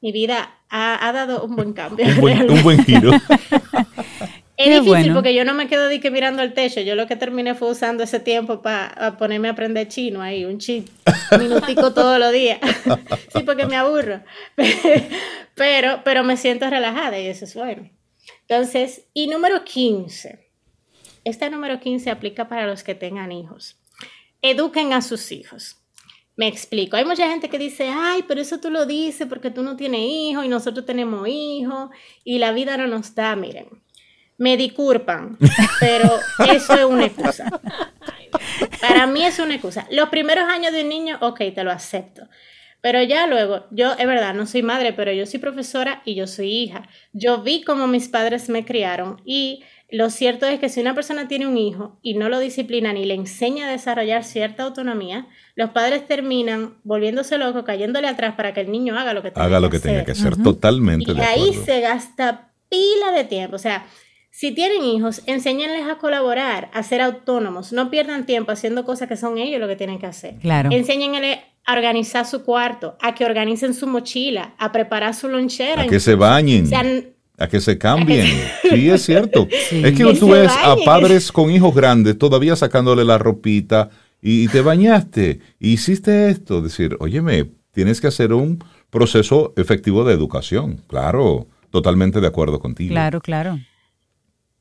mi vida ha, dado un buen cambio. un, [LAUGHS] buen, giro. [LAUGHS] es difícil porque yo no me quedo de que mirando al techo. Yo lo que terminé fue usando ese tiempo para ponerme a aprender chino ahí, un chip, [LAUGHS] minutico todos los días. sí, porque me aburro. pero, pero me siento relajada y eso es bueno. Entonces, y número 15. Este número 15 aplica para los que tengan hijos. Eduquen a sus hijos. Me explico. Hay mucha gente que dice, ay, pero eso tú lo dices porque tú no tienes hijos y nosotros tenemos hijos y la vida no nos da, miren. Me disculpan, [LAUGHS] pero eso es una excusa. Para mí es una excusa. Los primeros años de un niño, ok, te lo acepto. Pero ya luego, yo, es verdad, no soy madre, pero yo soy profesora y yo soy hija. Yo vi cómo mis padres me criaron y lo cierto es que si una persona tiene un hijo y no lo disciplina ni le enseña a desarrollar cierta autonomía, los padres terminan volviéndose locos, cayéndole atrás para que el niño haga lo que tenga haga lo que, tenga que hacer. Totalmente. Y ahí se gasta pila de tiempo. O sea, si tienen hijos, enséñenles a colaborar, a ser autónomos. No pierdan tiempo haciendo cosas que son ellos lo que tienen que hacer. Claro. Enséñenles a organizar su cuarto, a que organicen su mochila, a preparar su lonchera. A que se bañen. A que se cambien. [LAUGHS] Sí, es cierto. Es que, tú ves a padres con hijos grandes todavía sacándole la ropita y, te bañaste, y hiciste esto. Decir, óyeme, tienes que hacer un proceso efectivo de educación. Claro, totalmente de acuerdo contigo. Claro, claro.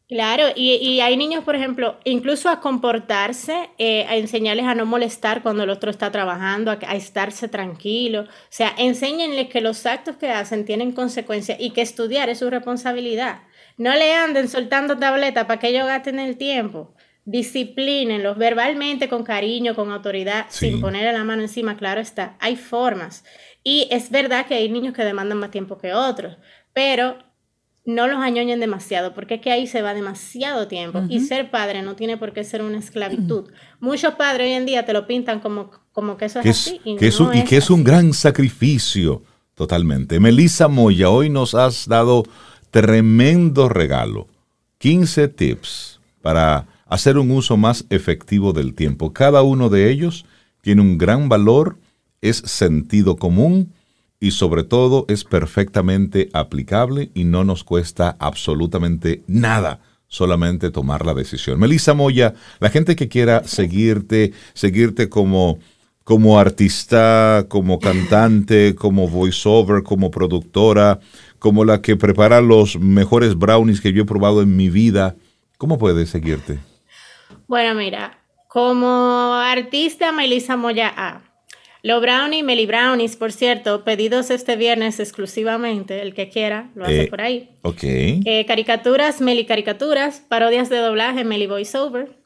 Claro, y, hay niños, por ejemplo, incluso a comportarse, eh, a enseñarles a no molestar cuando el otro está trabajando, a, a, estarse tranquilo. O sea, enséñenles que los actos que hacen tienen consecuencias y que estudiar es su responsabilidad. No le anden soltando tableta para que ellos gasten el tiempo. Disciplínenlos verbalmente, con cariño, con autoridad, sin ponerle la mano encima, claro está. Hay formas. Y es verdad que hay niños que demandan más tiempo que otros, pero no los añoñen demasiado, porque es que ahí se va demasiado tiempo. Y ser padre no tiene por qué ser una esclavitud. Muchos padres hoy en día te lo pintan como, como que eso es, así. Y, que es un, y que es un gran sacrificio, totalmente. Melissa Moya, hoy nos has dado tremendo regalo. 15 tips para hacer un uso más efectivo del tiempo. Cada uno de ellos tiene un gran valor, es sentido común y sobre todo es perfectamente aplicable y no nos cuesta absolutamente nada solamente tomar la decisión. Melissa Moya, la gente que quiera seguirte, seguirte como, como artista, como cantante, como voiceover, como productora, como la que prepara los mejores brownies que yo he probado en mi vida, ¿cómo puede seguirte? Bueno, mira, como artista, Melissa Moya A. Los brownies, Meli Brownies, por cierto, pedidos este viernes exclusivamente, el que quiera, lo hace eh, por ahí. Ok. Eh, caricaturas, Meli Caricaturas, parodias de doblaje, Meli Voiceover.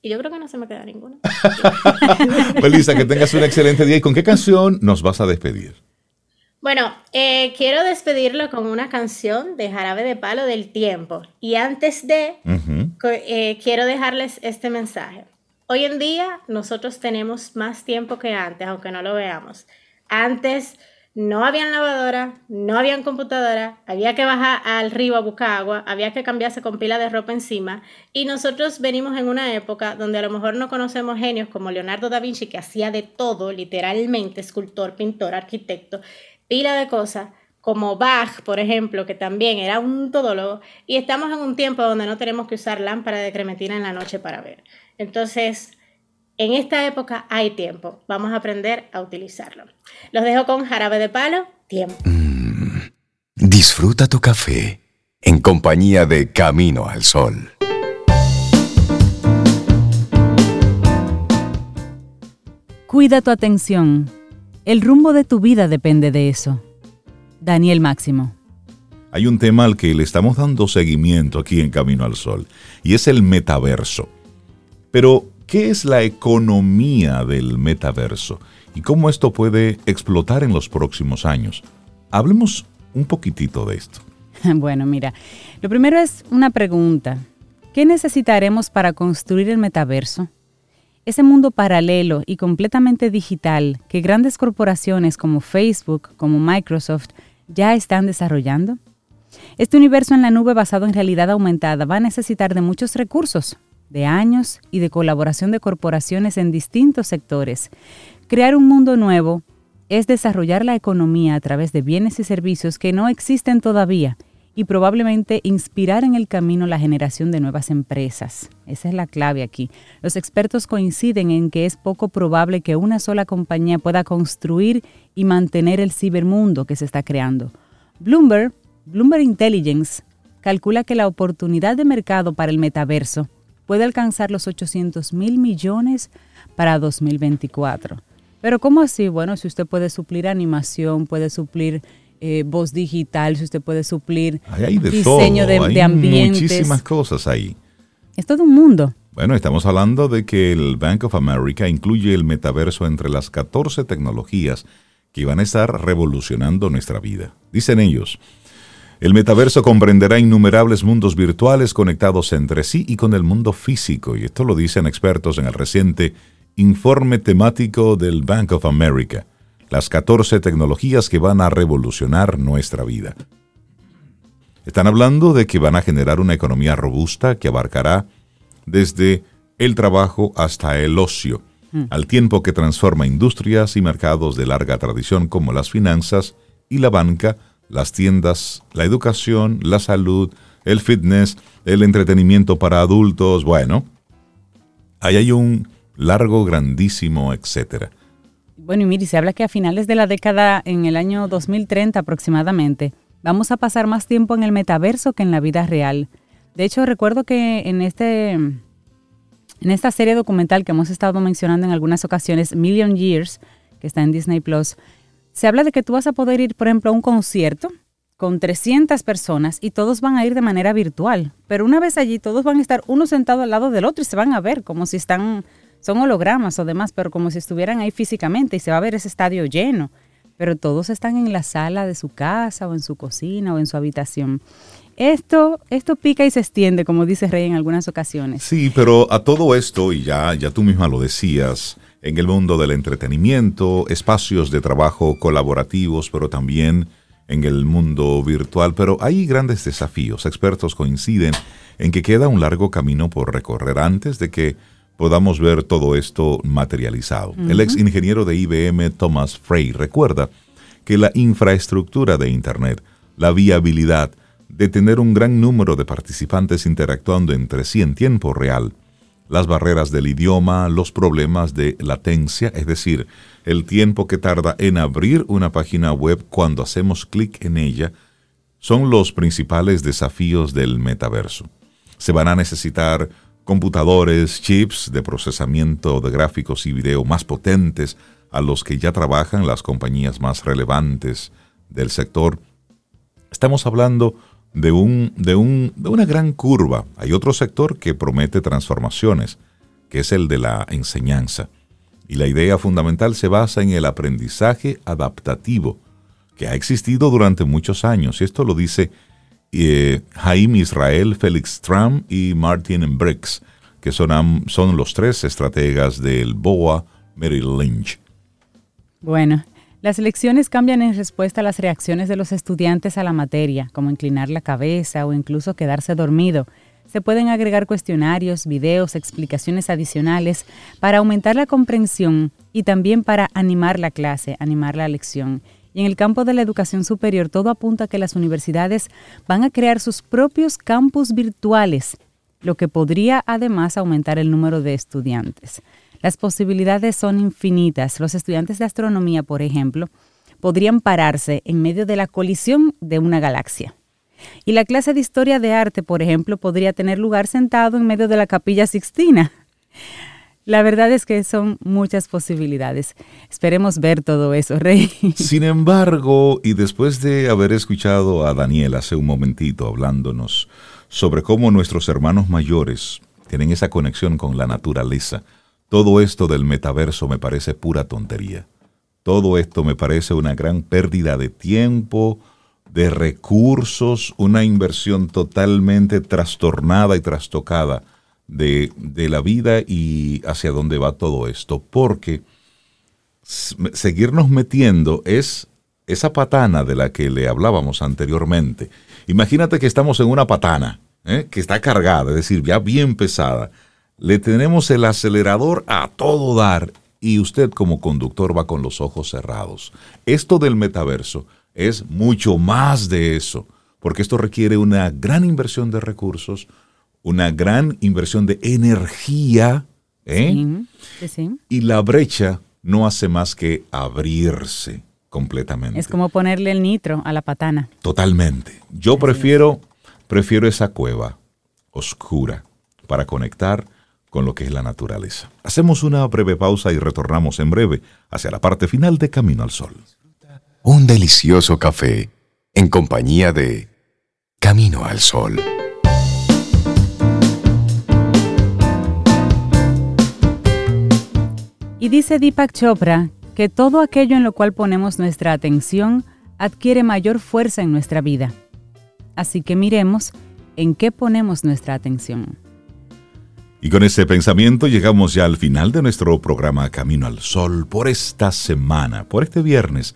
Y yo creo que no se me queda ninguna. [LAUGHS] Melissa, que tengas un excelente día. ¿Y con qué canción nos vas a despedir? Bueno, eh, quiero despedirlo con una canción de Jarabe de Palo del Tiempo. Y antes de, quiero dejarles este mensaje. Hoy en día nosotros tenemos más tiempo que antes, aunque no lo veamos. Antes no había lavadora, no había computadora, había que bajar al río a buscar agua, había que cambiarse con pila de ropa encima y nosotros venimos en una época donde a lo mejor no conocemos genios como Leonardo da Vinci que hacía de todo, literalmente, escultor, pintor, arquitecto, pila de cosas como Bach, por ejemplo, que también era un todólogo, y estamos en un tiempo donde no tenemos que usar lámpara de cremetina en la noche para ver. Entonces, en esta época hay tiempo. Vamos a aprender a utilizarlo. Los dejo con jarabe de palo, tiempo. Mm, disfruta tu café en compañía de Camino al Sol. Cuida tu atención. El rumbo de tu vida depende de eso. Daniel Máximo. Hay un tema al que le estamos dando seguimiento aquí en Camino al Sol, y es el metaverso. Pero, ¿qué es la economía del metaverso? ¿Y cómo esto puede explotar en los próximos años? Hablemos un poquitito de esto. [LAUGHS] Bueno, mira, lo primero es una pregunta. ¿Qué necesitaremos para construir el metaverso? Ese mundo paralelo y completamente digital que grandes corporaciones como Facebook, como Microsoft, ya están desarrollando. Este universo en la nube basado en realidad aumentada va a necesitar de muchos recursos, de años y de colaboración de corporaciones en distintos sectores. Crear un mundo nuevo es desarrollar la economía a través de bienes y servicios que no existen todavía y probablemente inspirar en el camino la generación de nuevas empresas. Esa es la clave aquí. Los expertos coinciden en que es poco probable que una sola compañía pueda construir y mantener el cibermundo que se está creando. Bloomberg, Bloomberg Intelligence, calcula que la oportunidad de mercado para el metaverso puede alcanzar los 800 mil millones para 2024. Pero ¿cómo así? Bueno, si usted puede suplir animación, puede suplir eh, voz digital, si usted puede suplir hay de diseño todo. de, hay ambientes. Muchísimas cosas ahí. Es todo un mundo. Bueno, estamos hablando de que el Bank of America incluye el metaverso entre las 14 tecnologías que van a estar revolucionando nuestra vida. Dicen ellos, el metaverso comprenderá innumerables mundos virtuales conectados entre sí y con el mundo físico, y esto lo dicen expertos en el reciente informe temático del Bank of America las 14 tecnologías que van a revolucionar nuestra vida. Están hablando de que van a generar una economía robusta que abarcará desde el trabajo hasta el ocio, al tiempo que transforma industrias y mercados de larga tradición como las finanzas y la banca, las tiendas, la educación, la salud, el fitness, el entretenimiento para adultos, bueno, ahí hay un largo, grandísimo, etcétera. Bueno, y mire, se habla que a finales de la década, en el año 2030 aproximadamente, vamos a pasar más tiempo en el metaverso que en la vida real. De hecho, recuerdo que en este en esta serie documental que hemos estado mencionando en algunas ocasiones, Million Years, que está en Disney Plus, se habla de que tú vas a poder ir, por ejemplo, a un concierto con 300 personas y todos van a ir de manera virtual. Pero una vez allí, todos van a estar uno sentado al lado del otro y se van a ver como si están son hologramas o demás, pero como si estuvieran ahí físicamente y se va a ver ese estadio lleno. Pero todos están en la sala de su casa o en su cocina o en su habitación. Esto, esto pica y se extiende, como dice Rey en algunas ocasiones. Sí, pero a todo esto, y ya, ya tú misma lo decías, en el mundo del entretenimiento, espacios de trabajo colaborativos, pero también en el mundo virtual, pero hay grandes desafíos. Expertos coinciden en que queda un largo camino por recorrer antes de que podamos ver todo esto materializado. El ex ingeniero de IBM, Thomas Frey, recuerda que la infraestructura de Internet, la viabilidad de tener un gran número de participantes interactuando entre sí en tiempo real, las barreras del idioma, los problemas de latencia, es decir, el tiempo que tarda en abrir una página web cuando hacemos clic en ella, son los principales desafíos del metaverso. Se van a necesitar computadores, chips de procesamiento de gráficos y video más potentes a los que ya trabajan las compañías más relevantes del sector. Estamos hablando de, un, de, un, de una gran curva. Hay otro sector que promete transformaciones, que es el de la enseñanza. Y la idea fundamental se basa en el aprendizaje adaptativo, que ha existido durante muchos años. Y esto lo dice eh, Jaime Israel, Félix Trump y Martin Briggs, que son, son los tres estrategas del BOA Merrill Lynch. Bueno, las lecciones cambian en respuesta a las reacciones de los estudiantes a la materia, como inclinar la cabeza o incluso quedarse dormido. Se pueden agregar cuestionarios, videos, explicaciones adicionales para aumentar la comprensión y también para animar la clase, animar la lección. Y en el campo de la educación superior, todo apunta a que las universidades van a crear sus propios campus virtuales, lo que podría además aumentar el número de estudiantes. Las posibilidades son infinitas. Los estudiantes de astronomía, por ejemplo, podrían pararse en medio de la colisión de una galaxia. Y la clase de historia de arte, por ejemplo, podría tener lugar sentado en medio de la capilla Sixtina. La verdad es que son muchas posibilidades. Esperemos ver todo eso, Rey. [LAUGHS] Sin embargo, y después de haber escuchado a Daniel hace un momentito hablándonos sobre cómo nuestros hermanos mayores tienen esa conexión con la naturaleza, todo esto del metaverso me parece pura tontería. Todo esto me parece una gran pérdida de tiempo, de recursos, una inversión totalmente trastornada y trastocada de, la vida y hacia dónde va todo esto, porque seguirnos metiendo es esa patana de la que le hablábamos anteriormente. Imagínate que estamos en una patana ¿eh? que está cargada, es decir, ya bien pesada. Le tenemos el acelerador a todo dar y usted como conductor va con los ojos cerrados. Esto del metaverso es mucho más de eso, porque esto requiere una gran inversión de recursos, una gran inversión de energía, ¿eh? y la brecha no hace más que abrirse completamente. Es como ponerle el nitro a la patana. Totalmente. Yo prefiero, prefiero esa cueva oscura para conectar con lo que es la naturaleza. Hacemos una breve pausa y retornamos en breve hacia la parte final de Camino al Sol. Un delicioso café en compañía de Camino al Sol. Y dice Deepak Chopra que todo aquello en lo cual ponemos nuestra atención adquiere mayor fuerza en nuestra vida. Así que miremos en qué ponemos nuestra atención. Y con ese pensamiento llegamos ya al final de nuestro programa Camino al Sol por esta semana, por este viernes.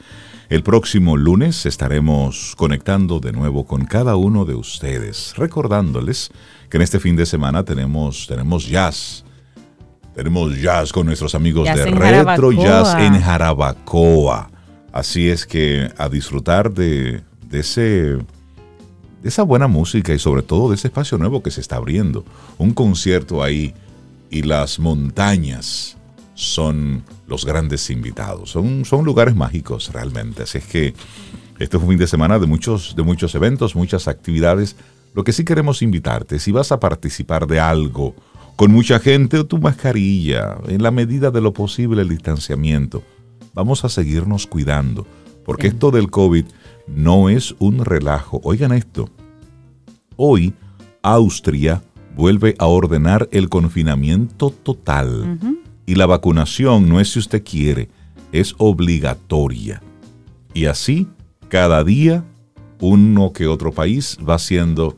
El próximo lunes estaremos conectando de nuevo con cada uno de ustedes, recordándoles que en este fin de semana tenemos, tenemos jazz, tenemos jazz con nuestros amigos de Retro Jazz en Jarabacoa. Así es que a disfrutar de, ese, de esa buena música y sobre todo de ese espacio nuevo que se está abriendo. Un concierto ahí y las montañas son los grandes invitados. Son, son lugares mágicos realmente. Así es que este es un fin de semana de muchos, de muchos eventos, muchas actividades. Lo que sí queremos invitarte, si vas a participar de algo, con mucha gente o tu mascarilla, en la medida de lo posible el distanciamiento. Vamos a seguirnos cuidando, porque esto del COVID no es un relajo. Oigan esto, hoy Austria vuelve a ordenar el confinamiento total y la vacunación no es si usted quiere, es obligatoria. Y así, cada día, uno que otro país va siendo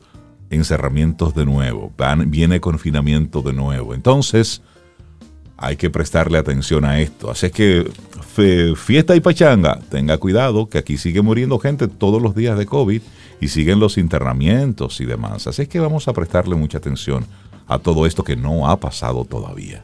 encerramientos de nuevo, viene confinamiento de nuevo. Entonces, hay que prestarle atención a esto. Así es que fiesta y pachanga, tenga cuidado que aquí sigue muriendo gente todos los días de COVID y siguen los internamientos y demás. Así es que vamos a prestarle mucha atención a todo esto que no ha pasado todavía.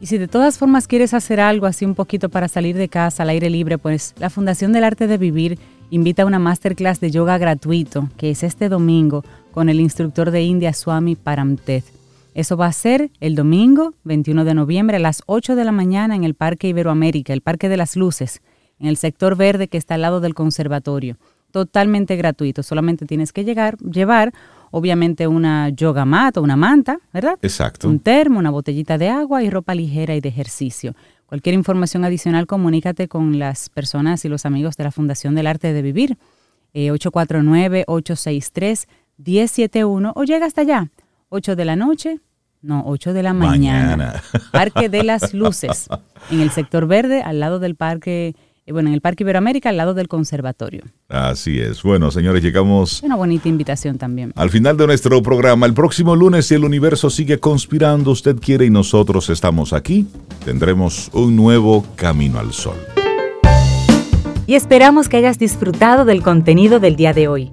Y si de todas formas quieres hacer algo así un poquito para salir de casa al aire libre, pues la Fundación del Arte de Vivir invita a una masterclass de yoga gratuito, que es este domingo, con el instructor de India Swami Paramteth. Eso va a ser el domingo 21 de noviembre a las 8 de la mañana en el Parque Iberoamérica, el Parque de las Luces, en el sector verde que está al lado del conservatorio. Totalmente gratuito, solamente tienes que llegar, llevar obviamente una yoga mat o una manta, ¿verdad? Exacto. Un termo, una botellita de agua y ropa ligera y de ejercicio. Cualquier información adicional, comunícate con las personas y los amigos de la Fundación del Arte de Vivir, 849-863 eh, 1071 o llega hasta allá, 8 de la noche, no, 8 de la mañana. Parque de las Luces, en el sector verde, al lado del parque, eh, bueno, en el Parque Iberoamérica, al lado del conservatorio. Así es. Bueno, señores, llegamos. Una bonita invitación también. Al final de nuestro programa, el próximo lunes, si el universo sigue conspirando, usted quiere y nosotros estamos aquí, tendremos un nuevo camino al sol. Y esperamos que hayas disfrutado del contenido del día de hoy.